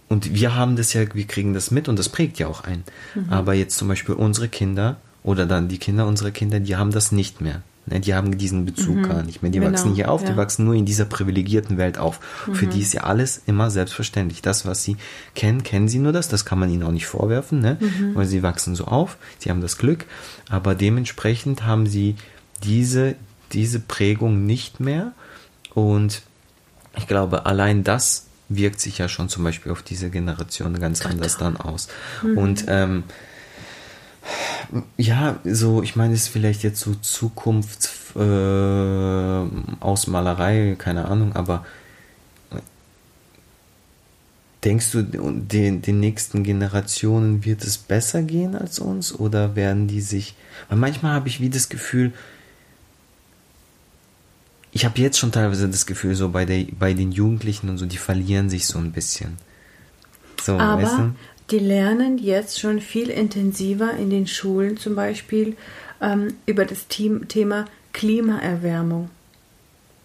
und wir haben das ja, wir kriegen das mit und das prägt ja auch ein. Mhm. Aber jetzt zum Beispiel unsere Kinder oder dann die Kinder unserer Kinder, die haben das nicht mehr. Ne, die haben diesen Bezug Mhm. gar nicht mehr. Die Genau, wachsen hier auf, die ja. wachsen nur in dieser privilegierten Welt auf. Mhm. Für die ist ja alles immer selbstverständlich. Das, was sie kennen, kennen sie nur das. Das kann man ihnen auch nicht vorwerfen, ne? Mhm. weil sie wachsen so auf. Sie haben das Glück. Aber dementsprechend haben sie diese, diese Prägung nicht mehr. Und ich glaube, allein das wirkt sich ja schon zum Beispiel auf diese Generation ganz anders dann aus. Und ähm, ja, so, ich meine, es ist vielleicht jetzt so Zukunftsausmalerei, äh, keine Ahnung, aber denkst du, den, den nächsten Generationen wird es besser gehen als uns oder werden die sich, weil manchmal habe ich wie das Gefühl, ich habe jetzt schon teilweise das Gefühl, so bei, der, bei den Jugendlichen und so, die verlieren sich so ein bisschen. So, Aber weißt du? Die lernen jetzt schon viel intensiver in den Schulen zum Beispiel ähm, über das Thema Klimaerwärmung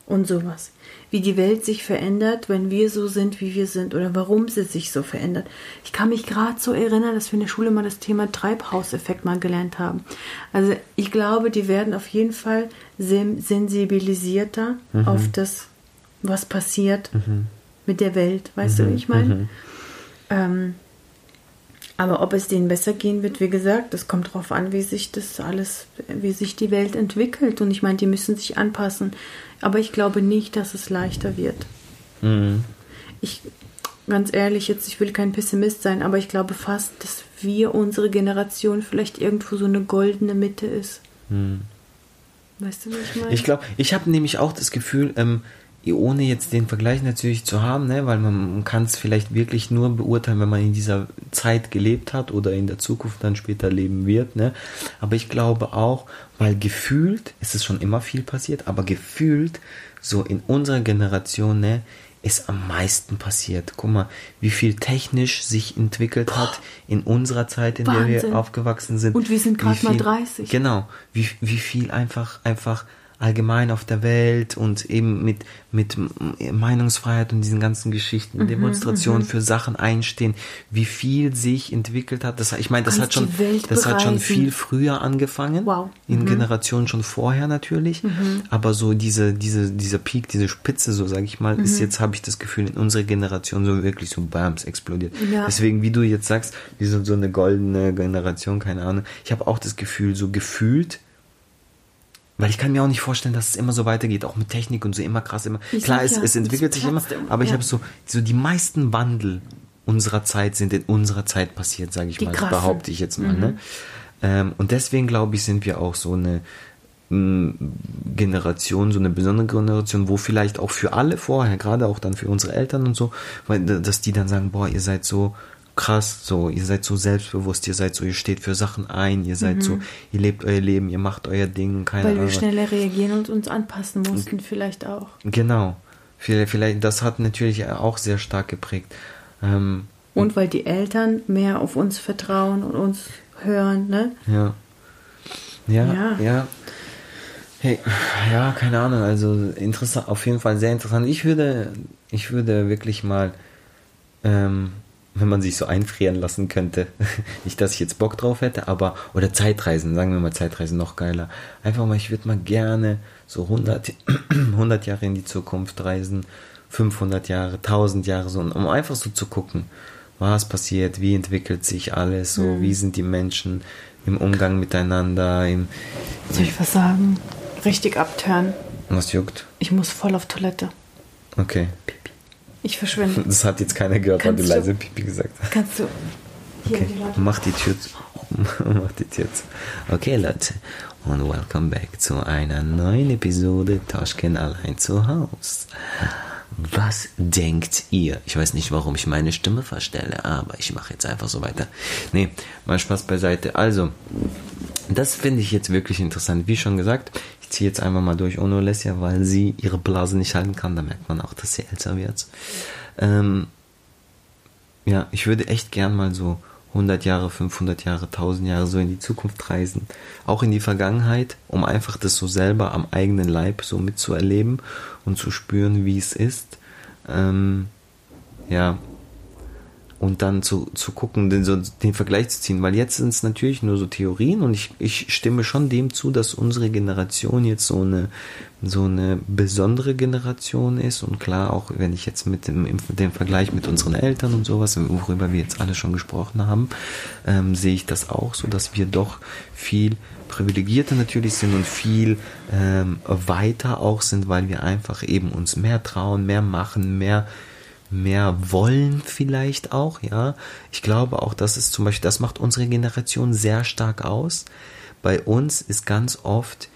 und sowas. Wie die Welt sich verändert, wenn wir so sind, wie wir sind oder warum sie sich so verändert. Ich kann mich gerade so erinnern, dass wir in der Schule mal das Thema Treibhauseffekt mal gelernt haben. Also ich glaube, die werden auf jeden Fall sen sensibilisierter auf das, was passiert mit der Welt. Weißt du, wie ich meine? Ähm, aber ob es denen besser gehen wird, wie gesagt, das kommt darauf an, wie sich das alles, wie sich die Welt entwickelt. Und ich meine, die müssen sich anpassen. Aber ich glaube nicht, dass es leichter wird. Mhm. Ich, ganz ehrlich, jetzt, ich will kein Pessimist sein, aber ich glaube fast, dass wir, unsere Generation, vielleicht irgendwo so eine goldene Mitte ist. Weißt du, was ich meine? Ich glaube, ich habe nämlich auch das Gefühl, ähm, ohne jetzt den Vergleich natürlich zu haben, ne, weil man kann es vielleicht wirklich nur beurteilen, wenn man in dieser Zeit gelebt hat oder in der Zukunft dann später leben wird. Ne. Aber ich glaube auch, weil gefühlt, es ist schon immer viel passiert, aber gefühlt so in unserer Generation, ne, ist am meisten passiert. Guck mal, wie viel technisch sich entwickelt hat in unserer Zeit, in der Wahnsinn. wir aufgewachsen sind. Und wir sind grad mal viel- 30. Genau, wie, wie viel einfach, einfach allgemein auf der Welt und eben mit, mit Meinungsfreiheit und diesen ganzen Mhm, Geschichten, Demonstrationen für Sachen einstehen, wie viel sich entwickelt hat. Das, ich meine, das hat schon, das hat schon viel früher angefangen. Wow. In Generationen schon vorher natürlich. Mhm. Aber so diese, diese, dieser Peak, diese Spitze, so sage ich mal, Mhm. ist jetzt, habe ich das Gefühl, in unserer Generation so wirklich so bams explodiert. Ja. Deswegen, wie du jetzt sagst, wir sind so eine goldene Generation, keine Ahnung. Ich habe auch das Gefühl, so gefühlt, weil ich kann mir auch nicht vorstellen, dass es immer so weitergeht, auch mit Technik und so immer krass, immer. Ich Klar, es, ja, es entwickelt sich immer, aber ich ja. habe so, so die meisten Wandel unserer Zeit sind in unserer Zeit passiert, sage ich Die mal, krassen. behaupte ich jetzt mal. Ne? Ähm, und deswegen glaube ich, sind wir auch so eine mh, Generation, so eine besondere Generation, wo vielleicht auch für alle vorher, gerade auch dann für unsere Eltern und so, weil dass die dann sagen, boah, ihr seid so krass, so, ihr seid so selbstbewusst, ihr seid so, ihr steht für Sachen ein, ihr seid so, ihr lebt euer Leben, ihr macht euer Ding, keine Mhm. Weil Ahnung. wir schneller reagieren und uns anpassen mussten, vielleicht auch. Genau. Vielleicht, vielleicht, das hat natürlich auch sehr stark geprägt. Ähm, Und weil die Eltern mehr auf uns vertrauen und uns hören, ne? ja. Ja, ja. Ja. Hey, ja, keine Ahnung, also interessant, auf jeden Fall sehr interessant. Ich würde, ich würde wirklich mal, ähm, wenn man sich so einfrieren lassen könnte, nicht, dass ich jetzt Bock drauf hätte, aber, oder Zeitreisen, sagen wir mal Zeitreisen noch geiler. Einfach mal, ich würde mal gerne so 100, 100 Jahre in die Zukunft reisen, 500 Jahre, 1000 Jahre, so, um einfach so zu gucken, was passiert, wie entwickelt sich alles, so, wie sind die Menschen im Umgang miteinander, im, Soll ich was sagen? Richtig abtören. was juckt? Ich muss voll auf Toilette. Okay. Ich verschwinde. Das hat jetzt keiner gehört, weil du leise Pipi gesagt hast. Kannst du. Hier, Okay, die Leute. mach die Tür zu. mach die Tür zu. Okay, Leute. Und welcome back zu einer neuen Episode Toschken allein zu Haus. Was denkt ihr? Ich weiß nicht, warum ich meine Stimme verstelle, aber ich mache jetzt einfach so weiter. Nee, mal Spaß beiseite. Also, das finde ich jetzt wirklich interessant. Wie schon gesagt, ich ziehe jetzt einfach mal durch ohne Alessia, weil sie ihre Blase nicht halten kann. Da merkt man auch, dass sie älter wird. Ähm, ja, ich würde echt gern mal so 100 Jahre, 500 Jahre, 1000 Jahre so in die Zukunft reisen. Auch in die Vergangenheit, um einfach das so selber am eigenen Leib so mitzuerleben und zu spüren, wie es ist. Ähm, ja. Und dann zu, zu gucken, den, so, den Vergleich zu ziehen, weil jetzt sind es natürlich nur so Theorien und ich, ich stimme schon dem zu, dass unsere Generation jetzt so eine, so eine besondere Generation ist. Und klar, auch wenn ich jetzt mit dem, dem Vergleich mit unseren Eltern und sowas, worüber wir jetzt alle schon gesprochen haben, ähm, sehe ich das auch so, dass wir doch viel privilegierter natürlich sind und viel ähm, weiter auch sind, weil wir einfach eben uns mehr trauen, mehr machen, mehr mehr wollen vielleicht auch, ja. Ich glaube auch, dass es zum Beispiel, das macht unsere Generation sehr stark aus. Bei uns ist ganz oft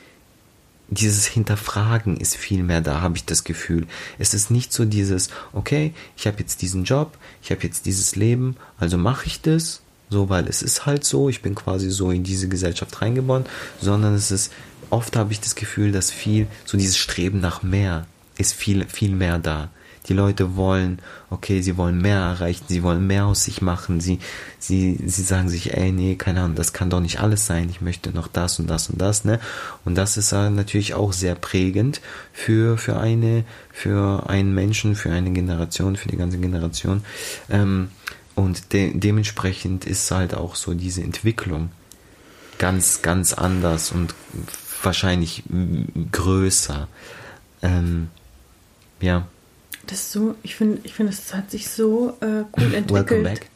dieses Hinterfragen ist viel mehr da, habe ich das Gefühl. Es ist nicht so dieses, okay, ich habe jetzt diesen Job, ich habe jetzt dieses Leben, also mache ich das, so, weil es ist halt so, ich bin quasi so in diese Gesellschaft reingeboren, sondern es ist, oft habe ich das Gefühl, dass viel, so dieses Streben nach mehr ist viel, viel mehr da. Die Leute wollen, okay, sie wollen mehr erreichen, sie wollen mehr aus sich machen, sie, sie, sie sagen sich, ey, nee, keine Ahnung, das kann doch nicht alles sein, ich möchte noch das und das und das, ne? Und das ist natürlich auch sehr prägend für, für eine, für einen Menschen, für eine Generation, für die ganze Generation. Ähm, und de dementsprechend ist halt auch so diese Entwicklung ganz, ganz anders und wahrscheinlich größer. Ähm, ja. Das ist so, ich finde, ich finde, es hat sich so äh, cool entwickelt. Welcome back.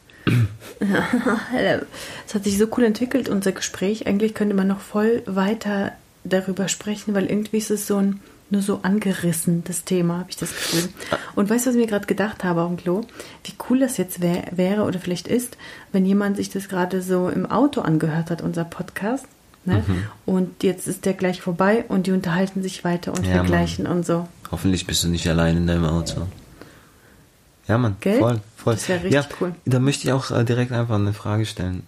es hat sich so cool entwickelt, unser Gespräch. Eigentlich könnte man noch voll weiter darüber sprechen, weil irgendwie ist es so ein nur so angerissen, das Thema, habe ich das Gefühl. Und weißt du, was ich mir gerade gedacht habe auf dem Klo? Wie cool das jetzt wär, wäre oder vielleicht ist, wenn jemand sich das gerade so im Auto angehört hat, unser Podcast. Ne? Mhm. Und jetzt ist der gleich vorbei und die unterhalten sich weiter und ja, vergleichen Mann. und so. Hoffentlich bist du nicht allein in deinem Auto. Ja, Mann, Gell? voll, voll. Das wäre richtig ja, cool. Da möchte ich auch äh, direkt einfach eine Frage stellen.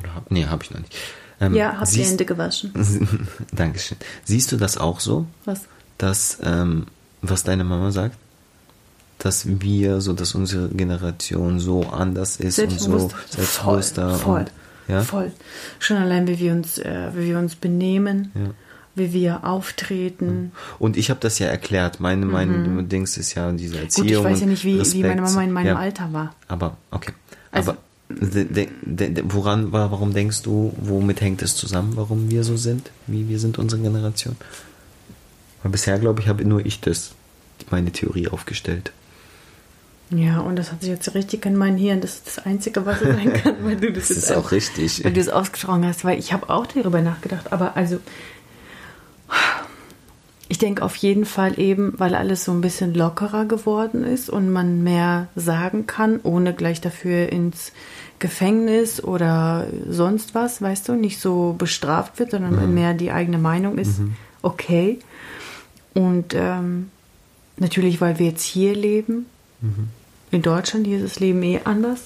Oder hab, nee, habe ich noch nicht. Ähm, ja, hab die Hände gewaschen. Dankeschön. Siehst du das auch so? Was? Dass, ähm, was deine Mama sagt? Dass wir, so dass unsere Generation so anders ist und so selbstbewusster. Voll, voll, und, ja? voll. Schon allein, wie wir uns, äh, wie wir uns benehmen. Ja wie wir auftreten. Und ich habe das ja erklärt. Meine, mein mhm. Dings ist ja diese Erziehung. Gut, ich weiß ja nicht, wie, wie meine Mama in meinem ja. Alter war. Aber, okay. Also, Aber de, de, de, woran, warum denkst du, womit hängt es zusammen, warum wir so sind, wie wir sind, unsere Generation? Weil bisher, glaube ich, habe nur ich das, meine Theorie aufgestellt. Ja, und das hat sich jetzt richtig in mein Hirn. Das ist das Einzige, was es sein kann, weil du das, das ist auch richtig. Weil du es ausgesprochen hast, weil ich habe auch darüber nachgedacht. Aber also ich denke auf jeden Fall eben, weil alles so ein bisschen lockerer geworden ist und man mehr sagen kann, ohne gleich dafür ins Gefängnis oder sonst was, weißt du, nicht so bestraft wird, sondern mhm. mehr die eigene Meinung ist mhm. okay. Und ähm, natürlich, weil wir jetzt hier leben, mhm. in Deutschland, hier ist das Leben eh anders.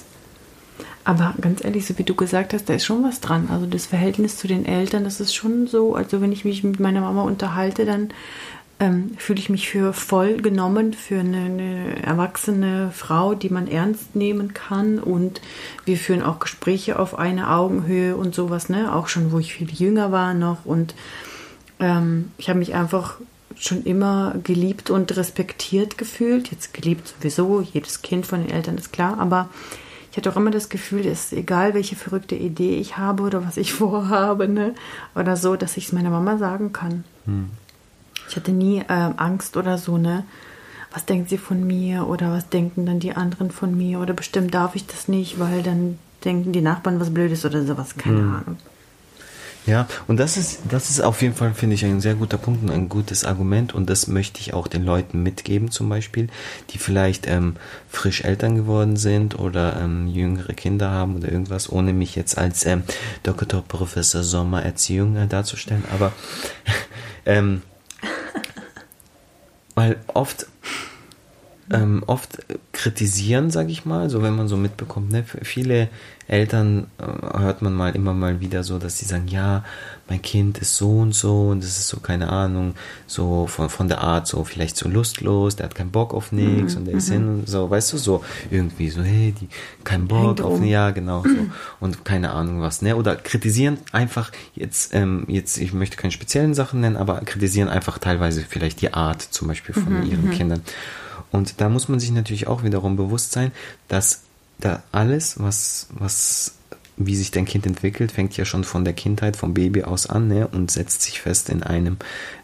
Aber ganz ehrlich, so wie du gesagt hast, da ist schon was dran. Also das Verhältnis zu den Eltern, das ist schon so. Also wenn ich mich mit meiner Mama unterhalte, dann ähm, fühle ich mich für voll genommen, für eine, eine, erwachsene Frau, die man ernst nehmen kann. Und wir führen auch Gespräche auf eine Augenhöhe und sowas, ne? Auch schon, wo ich viel jünger war noch. Und ähm, ich habe mich einfach schon immer geliebt und respektiert gefühlt. Jetzt geliebt sowieso, jedes Kind von den Eltern ist klar, aber ich hatte auch immer das Gefühl, dass egal welche verrückte Idee ich habe oder was ich vorhabe, ne, oder so, dass ich es meiner Mama sagen kann. Hm. Ich hatte nie äh, Angst oder so, ne? Was denkt sie von mir oder was denken dann die anderen von mir oder bestimmt darf ich das nicht, weil dann denken die Nachbarn was Blödes oder sowas, keine hm. Ahnung. Ja, und das ist, das ist auf jeden Fall, finde ich, ein sehr guter Punkt und ein gutes Argument. Und das möchte ich auch den Leuten mitgeben, zum Beispiel, die vielleicht ähm, frisch Eltern geworden sind oder ähm, jüngere Kinder haben oder irgendwas, ohne mich jetzt als ähm, Dr. Professor Sommer Erziehung äh, darzustellen. Aber ähm, weil oft ähm, oft kritisieren, sage ich mal, so wenn man so mitbekommt, ne, viele Eltern äh, hört man mal immer mal wieder so, dass sie sagen, ja, mein Kind ist so und so und das ist so, keine Ahnung, so von, von der Art so vielleicht so lustlos, der hat keinen Bock auf nichts mhm, und der ist mhm. hin und so, weißt du, so irgendwie so, hey, die, kein Bock auf, um. ja, genau, so und keine Ahnung was, ne, oder kritisieren einfach jetzt, ähm, jetzt, ich möchte keine speziellen Sachen nennen, aber kritisieren einfach teilweise vielleicht die Art zum Beispiel von mhm, ihren mhm. Kindern. Und da muss man sich natürlich auch wiederum bewusst sein, dass da alles, was, was, wie sich dein Kind entwickelt, fängt ja schon von der Kindheit, vom Baby aus an, ne, und setzt sich fest in einem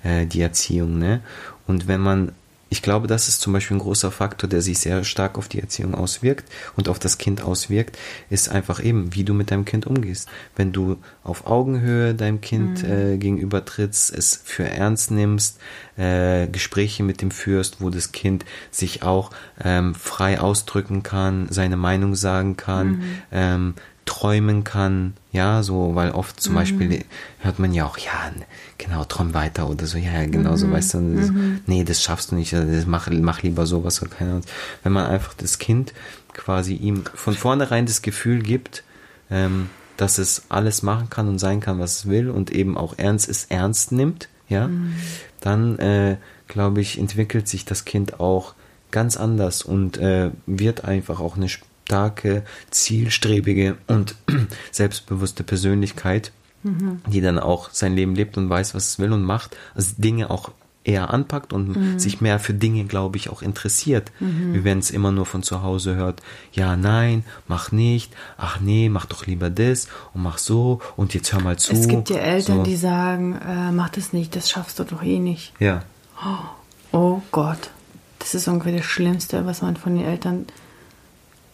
äh, die Erziehung, ne. Und wenn man ich glaube, das ist zum Beispiel ein großer Faktor, der sich sehr stark auf die Erziehung auswirkt und auf das Kind auswirkt, ist einfach eben, wie du mit deinem Kind umgehst. Wenn du auf Augenhöhe deinem Kind mhm. äh, gegenüber trittst, es für ernst nimmst, äh, Gespräche mit dem führst, wo das Kind sich auch ähm, frei ausdrücken kann, seine Meinung sagen kann, mhm. ähm, träumen kann, ja, so, weil oft zum mhm. Beispiel hört man ja auch, ja, genau, träum weiter oder so, ja, genau mhm. so, weißt du, das, mhm. nee, das schaffst du nicht, das mach, mach lieber sowas oder keine Ahnung. Wenn man einfach das Kind quasi ihm von vornherein das Gefühl gibt, ähm, dass es alles machen kann und sein kann, was es will und eben auch ernst ist, ernst nimmt, ja, mhm. dann, äh, glaube ich, entwickelt sich das Kind auch ganz anders und äh, wird einfach auch eine starke, zielstrebige und selbstbewusste Persönlichkeit, mhm. die dann auch sein Leben lebt und weiß, was es will und macht, also Dinge auch eher anpackt und mhm. sich mehr für Dinge, glaube ich, auch interessiert. Mhm. Wie wenn es immer nur von zu Hause hört, ja, nein, mach nicht, ach nee, mach doch lieber das und mach so und jetzt hör mal zu. Es gibt ja Eltern, so. die sagen, äh, mach das nicht, das schaffst du doch eh nicht. Ja. Oh, oh Gott, das ist ungefähr das Schlimmste, was man von den Eltern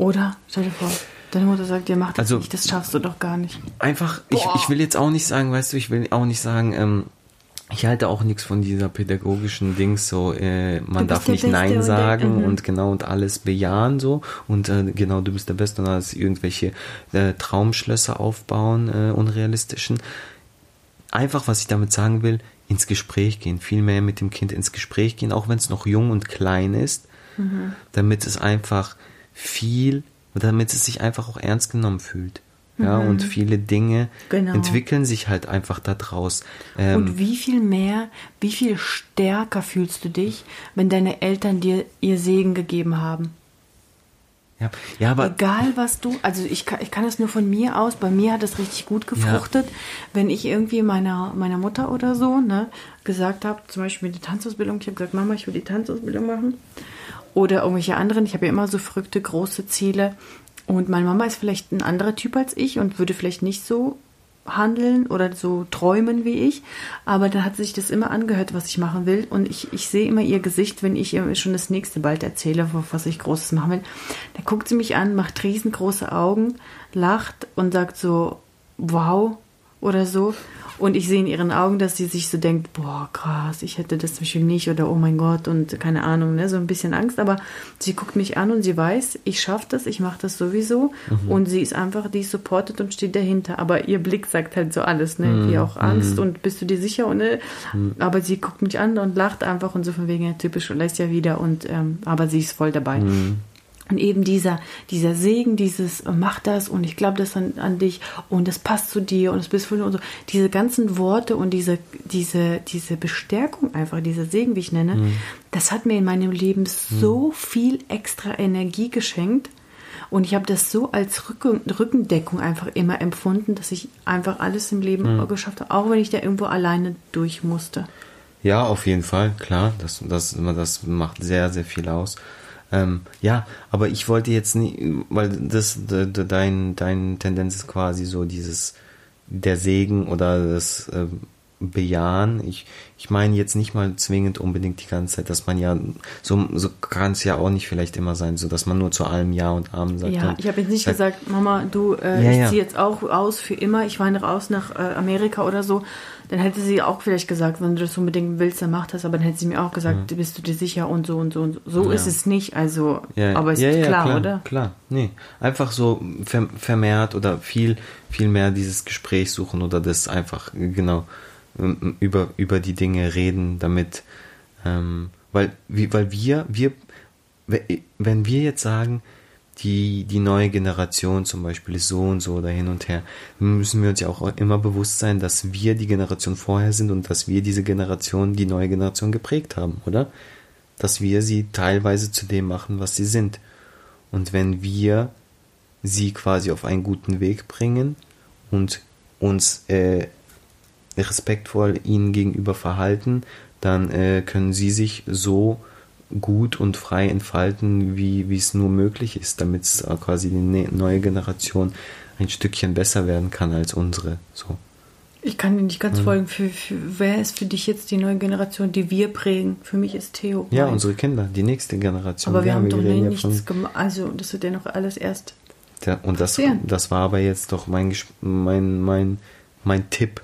oder? Stell dir vor, deine Mutter sagt dir, mach das also, nicht, das schaffst du doch gar nicht. Einfach, ich, ich will jetzt auch nicht sagen, weißt du, ich will auch nicht sagen, ähm, ich halte auch nichts von dieser pädagogischen Dings so, äh, man darf nicht Beste Nein sagen und, mhm. und, genau und alles bejahen so und äh, genau du bist der Beste und alles irgendwelche äh, Traumschlösser aufbauen, äh, unrealistischen. Einfach, was ich damit sagen will, ins Gespräch gehen, viel mehr mit dem Kind ins Gespräch gehen, auch wenn es noch jung und klein ist, mhm. damit es einfach viel, damit es sich einfach auch ernst genommen fühlt. Ja, mhm. und viele Dinge genau. entwickeln sich halt einfach daraus. Ähm, und wie viel mehr, wie viel stärker fühlst du dich, wenn deine Eltern dir ihr Segen gegeben haben? Ja, ja aber. Egal was du, also ich kann, ich kann das nur von mir aus, bei mir hat es richtig gut gefruchtet, ja. wenn ich irgendwie meiner, meiner Mutter oder so, ne, gesagt habe, zum Beispiel die Tanzausbildung, ich habe gesagt, Mama, ich will die Tanzausbildung machen oder irgendwelche anderen. Ich habe ja immer so verrückte große Ziele. Und meine Mama ist vielleicht ein anderer Typ als ich und würde vielleicht nicht so handeln oder so träumen wie ich. Aber dann hat sich das immer angehört, was ich machen will. Und ich, ich sehe immer ihr Gesicht, wenn ich ihr schon das nächste bald erzähle, was ich Großes machen will. Da guckt sie mich an, macht riesengroße Augen, lacht und sagt so, wow oder so. Und ich sehe in ihren Augen, dass sie sich so denkt, boah, krass, ich hätte das zum Beispiel nicht oder oh mein Gott und keine Ahnung, ne, so ein bisschen Angst. Aber sie guckt mich an und sie weiß, ich schaffe das, ich mache das sowieso. Mhm. Und sie ist einfach, die supportet und steht dahinter. Aber ihr Blick sagt halt so alles, ne, mhm. wie auch Angst mhm. und bist du dir sicher? Und, ne? Mhm. Aber sie guckt mich an und lacht einfach und so von wegen, ja, typisch und lässt ja wieder. Und, ähm, aber sie ist voll dabei. Mhm. Und eben dieser, dieser Segen, dieses mach das und ich glaube das an, an dich und das passt zu dir und es bist für und so. Diese ganzen Worte und diese, diese, diese Bestärkung einfach, dieser Segen, wie ich nenne, mhm. das hat mir in meinem Leben so mhm. viel extra Energie geschenkt. Und ich habe das so als Rücken, Rückendeckung einfach immer empfunden, dass ich einfach alles im Leben mhm. geschafft habe, auch wenn ich da irgendwo alleine durch musste. Ja, auf jeden Fall, klar. Das, das, das macht sehr, sehr viel aus. Ähm, ja, aber ich wollte jetzt nicht, weil das de, de, dein, dein Tendenz ist quasi so dieses der Segen oder das äh, Bejahen. Ich, ich meine jetzt nicht mal zwingend unbedingt die ganze Zeit, dass man ja, so, so kann es ja auch nicht vielleicht immer sein, so dass man nur zu allem Ja und Amen sagt. Ja, ich habe jetzt nicht sagt, gesagt, Mama, du, äh, ja, ich ja. ziehe jetzt auch aus für immer, ich wandere aus nach äh, Amerika oder so, dann hätte sie auch vielleicht gesagt, wenn du das unbedingt willst, dann mach das, aber dann hätte sie mir auch gesagt, mhm. bist du dir sicher und so und so und so. So ja. ist es nicht, also, aber ist ja, klar, klar, oder? Klar, nee. Einfach so vermehrt oder viel, viel mehr dieses Gespräch suchen oder das einfach, genau, über, über die Dinge reden, damit, ähm, weil, weil wir, wir, wenn wir jetzt sagen, die, die neue Generation zum Beispiel ist so und so oder hin und her, müssen wir uns ja auch immer bewusst sein, dass wir die Generation vorher sind und dass wir diese Generation, die neue Generation geprägt haben, oder? Dass wir sie teilweise zu dem machen, was sie sind. Und wenn wir sie quasi auf einen guten Weg bringen und uns äh, respektvoll ihnen gegenüber verhalten, dann äh, können sie sich so gut und frei entfalten, wie, wie es nur möglich ist, damit es quasi die ne-, neue Generation ein Stückchen besser werden kann als unsere. So. Ich kann dir nicht ganz mhm. folgen. Für, für, wer ist für dich jetzt die neue Generation, die wir prägen? Für mich ist Theo. Ja, mein. unsere Kinder, die nächste Generation. Aber wir ja, haben wir doch nie nichts gemacht. Also, das wird ja noch alles erst. Ja, und das, das war aber jetzt doch mein, mein, mein, mein Tipp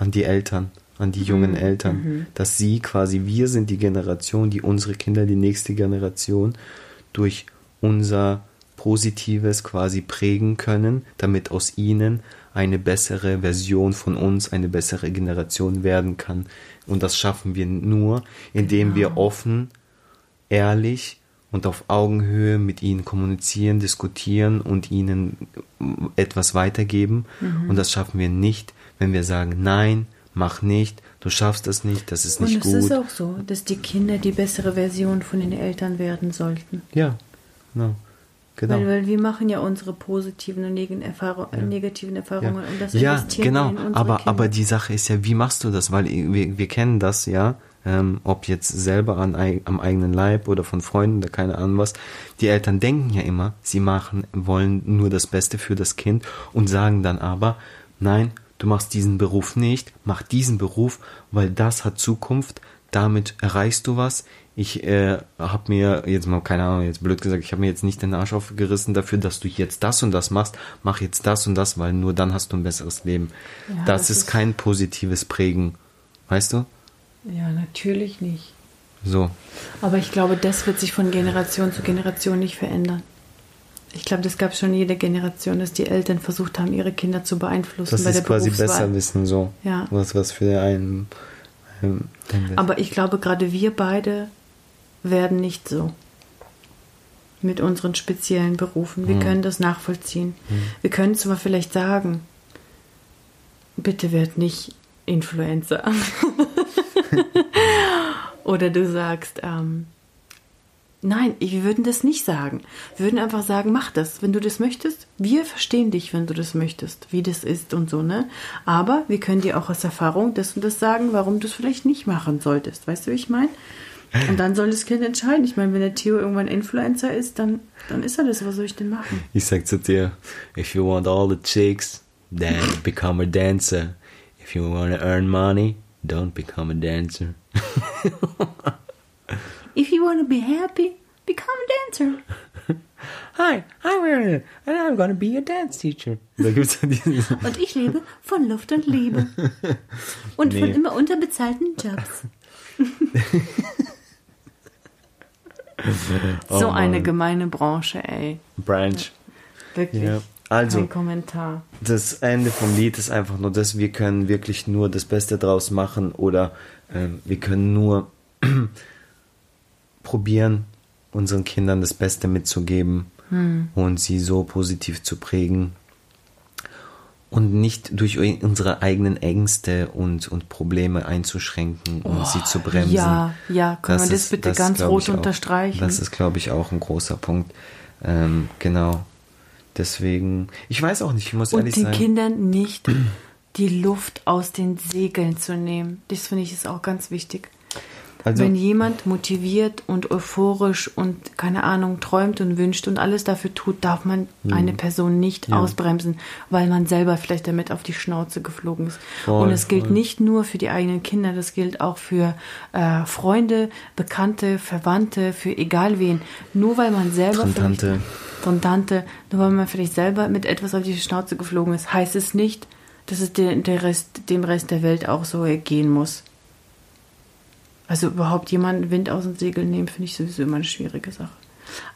an die Eltern, an die jungen mhm. Eltern, mhm. dass sie quasi, wir sind die Generation, die unsere Kinder, die nächste Generation, durch unser Positives quasi prägen können, damit aus ihnen eine bessere Version von uns, eine bessere Generation werden kann. Und das schaffen wir nur, indem genau. wir offen, ehrlich und auf Augenhöhe mit ihnen kommunizieren, diskutieren und ihnen etwas weitergeben. Mhm. Und das schaffen wir nicht, wenn wir sagen, nein, mach nicht, du schaffst das nicht, das ist nicht und gut. Und es ist auch so, dass die Kinder die bessere Version von den Eltern werden sollten. Ja, genau. Genau. Weil, weil, wir machen ja unsere positiven und negativen, Erfahrung, ja. negativen Erfahrungen ja. und das ja, genau. aber, aber die Sache ist ja, wie machst du das? Weil wir, wir kennen das ja, ähm, ob jetzt selber an, am eigenen Leib oder von Freunden oder keine Ahnung was. Die Eltern denken ja immer, sie machen, wollen nur das Beste für das Kind und sagen dann aber, nein, du machst diesen Beruf nicht, mach diesen Beruf, weil das hat Zukunft, damit erreichst du was, ich äh, habe mir jetzt mal, keine Ahnung, jetzt blöd gesagt, ich habe mir jetzt nicht den Arsch aufgerissen dafür, dass du jetzt das und das machst, mach jetzt das und das, weil nur dann hast du ein besseres Leben. Ja, das, das, ist kein positives Prägen, weißt du? Ja, natürlich nicht. So. Aber ich glaube, das wird sich von Generation zu Generation nicht verändern. Ich glaube, das gab schon jede Generation, dass die Eltern versucht haben, ihre Kinder zu beeinflussen. Das ist quasi besser wissen, so. Ja. Was, was für einen. Ähm, Aber ich glaube, gerade wir beide werden nicht so mit unseren speziellen Berufen. Wir hm. können das nachvollziehen. Hm. Wir können zwar vielleicht sagen, bitte werd nicht Influencer. Oder du sagst, ähm, nein, wir würden das nicht sagen. Wir würden einfach sagen, mach das, wenn du das möchtest. Wir verstehen dich, wenn du das möchtest, wie das ist und so, ne? Aber wir können dir auch aus Erfahrung das und das sagen, warum du es vielleicht nicht machen solltest. Weißt du, wie ich meine? Und dann soll das Kind entscheiden. Ich meine, wenn der Theo irgendwann Influencer ist, dann, dann ist er das. Was soll ich denn machen? Ich sag zu dir, if you want all the chicks, then become a dancer. If you want to earn money, don't become a dancer. if you want to be happy, become a dancer. Hi, I'm Aaron, and I'm gonna be a dance teacher. Da gibt's und ich lebe von Luft und Liebe. Und nee. von immer unterbezahlten Jobs. so oh eine gemeine Branche, ey. Branch. Wirklich. Ja. Also, Kein Kommentar. Das Ende vom Lied ist einfach nur das, wir können wirklich nur das Beste draus machen oder ähm, wir können nur probieren, unseren Kindern das Beste mitzugeben hm. und sie so positiv zu prägen, und nicht durch unsere eigenen Ängste und, und Probleme einzuschränken und oh, sie zu bremsen. Ja, ja, können das wir das ist, bitte das ganz rot unterstreichen? das ist, glaube ich, auch ein großer Punkt. Ähm, genau. Deswegen, ich weiß auch nicht, ich muss und ehrlich sagen. Und den Kindern nicht die Luft aus den Segeln zu nehmen. Das finde ich ist auch ganz wichtig. Also, Wenn jemand motiviert und euphorisch und keine Ahnung träumt und wünscht und alles dafür tut, darf man mh. eine Person nicht ja. ausbremsen, weil man selber vielleicht damit auf die Schnauze geflogen ist. Voll, und es gilt nicht nur für die eigenen Kinder, das gilt auch für äh, Freunde, Bekannte, Verwandte, für egal wen. Nur weil man selber Tante. Tante, nur weil man vielleicht selber mit etwas auf die Schnauze geflogen ist, heißt es nicht, dass es der, der Rest, dem Rest der Welt auch so gehen muss. Also überhaupt jemanden Wind aus dem Segel nehmen, finde ich sowieso immer eine schwierige Sache.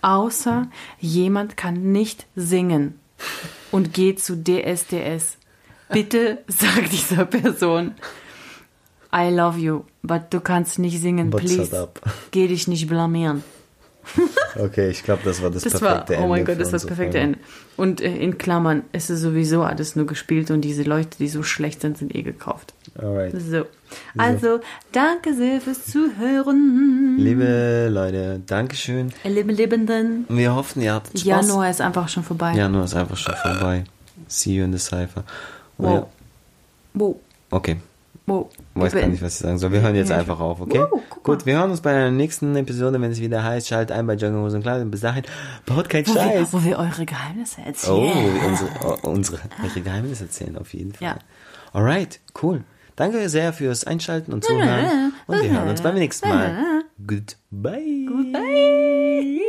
Außer jemand kann nicht singen und geht zu DSDS. Bitte sag dieser Person, I love you, but du kannst nicht singen, but please. Geh dich nicht blamieren. Okay, ich glaube, das war das, das perfekte war, Ende. Oh mein Gott, das war das perfekte Ende. Und äh, in Klammern, es ist sowieso alles nur gespielt und diese Leute, die so schlecht sind, sind eh gekauft. Alright. So. Also, danke sehr fürs Zuhören. Liebe Leute, Dankeschön. Liebe Lebenden. Wir hoffen, ihr habt Spaß. Januar ist einfach schon vorbei. Januar ist einfach schon vorbei. See you in the Cypher. Wow. Wow. Okay. Weiß gar nicht, was ich sagen soll. Wir hören jetzt einfach auf, okay? Uh, Gut, wir hören uns bei der nächsten Episode, wenn es wieder heißt. Schaltet ein bei Jungle Hose und Kleidung. Bis dahin, baut keinen wo Scheiß. Wir, wo wir eure Geheimnisse erzählen. Oh, unsere, oh, unsere, eure Geheimnisse erzählen, auf jeden Fall. Ja. Alright, cool. Danke sehr fürs Einschalten und Zuhören. Und wir hören uns beim nächsten Mal. Goodbye. Goodbye.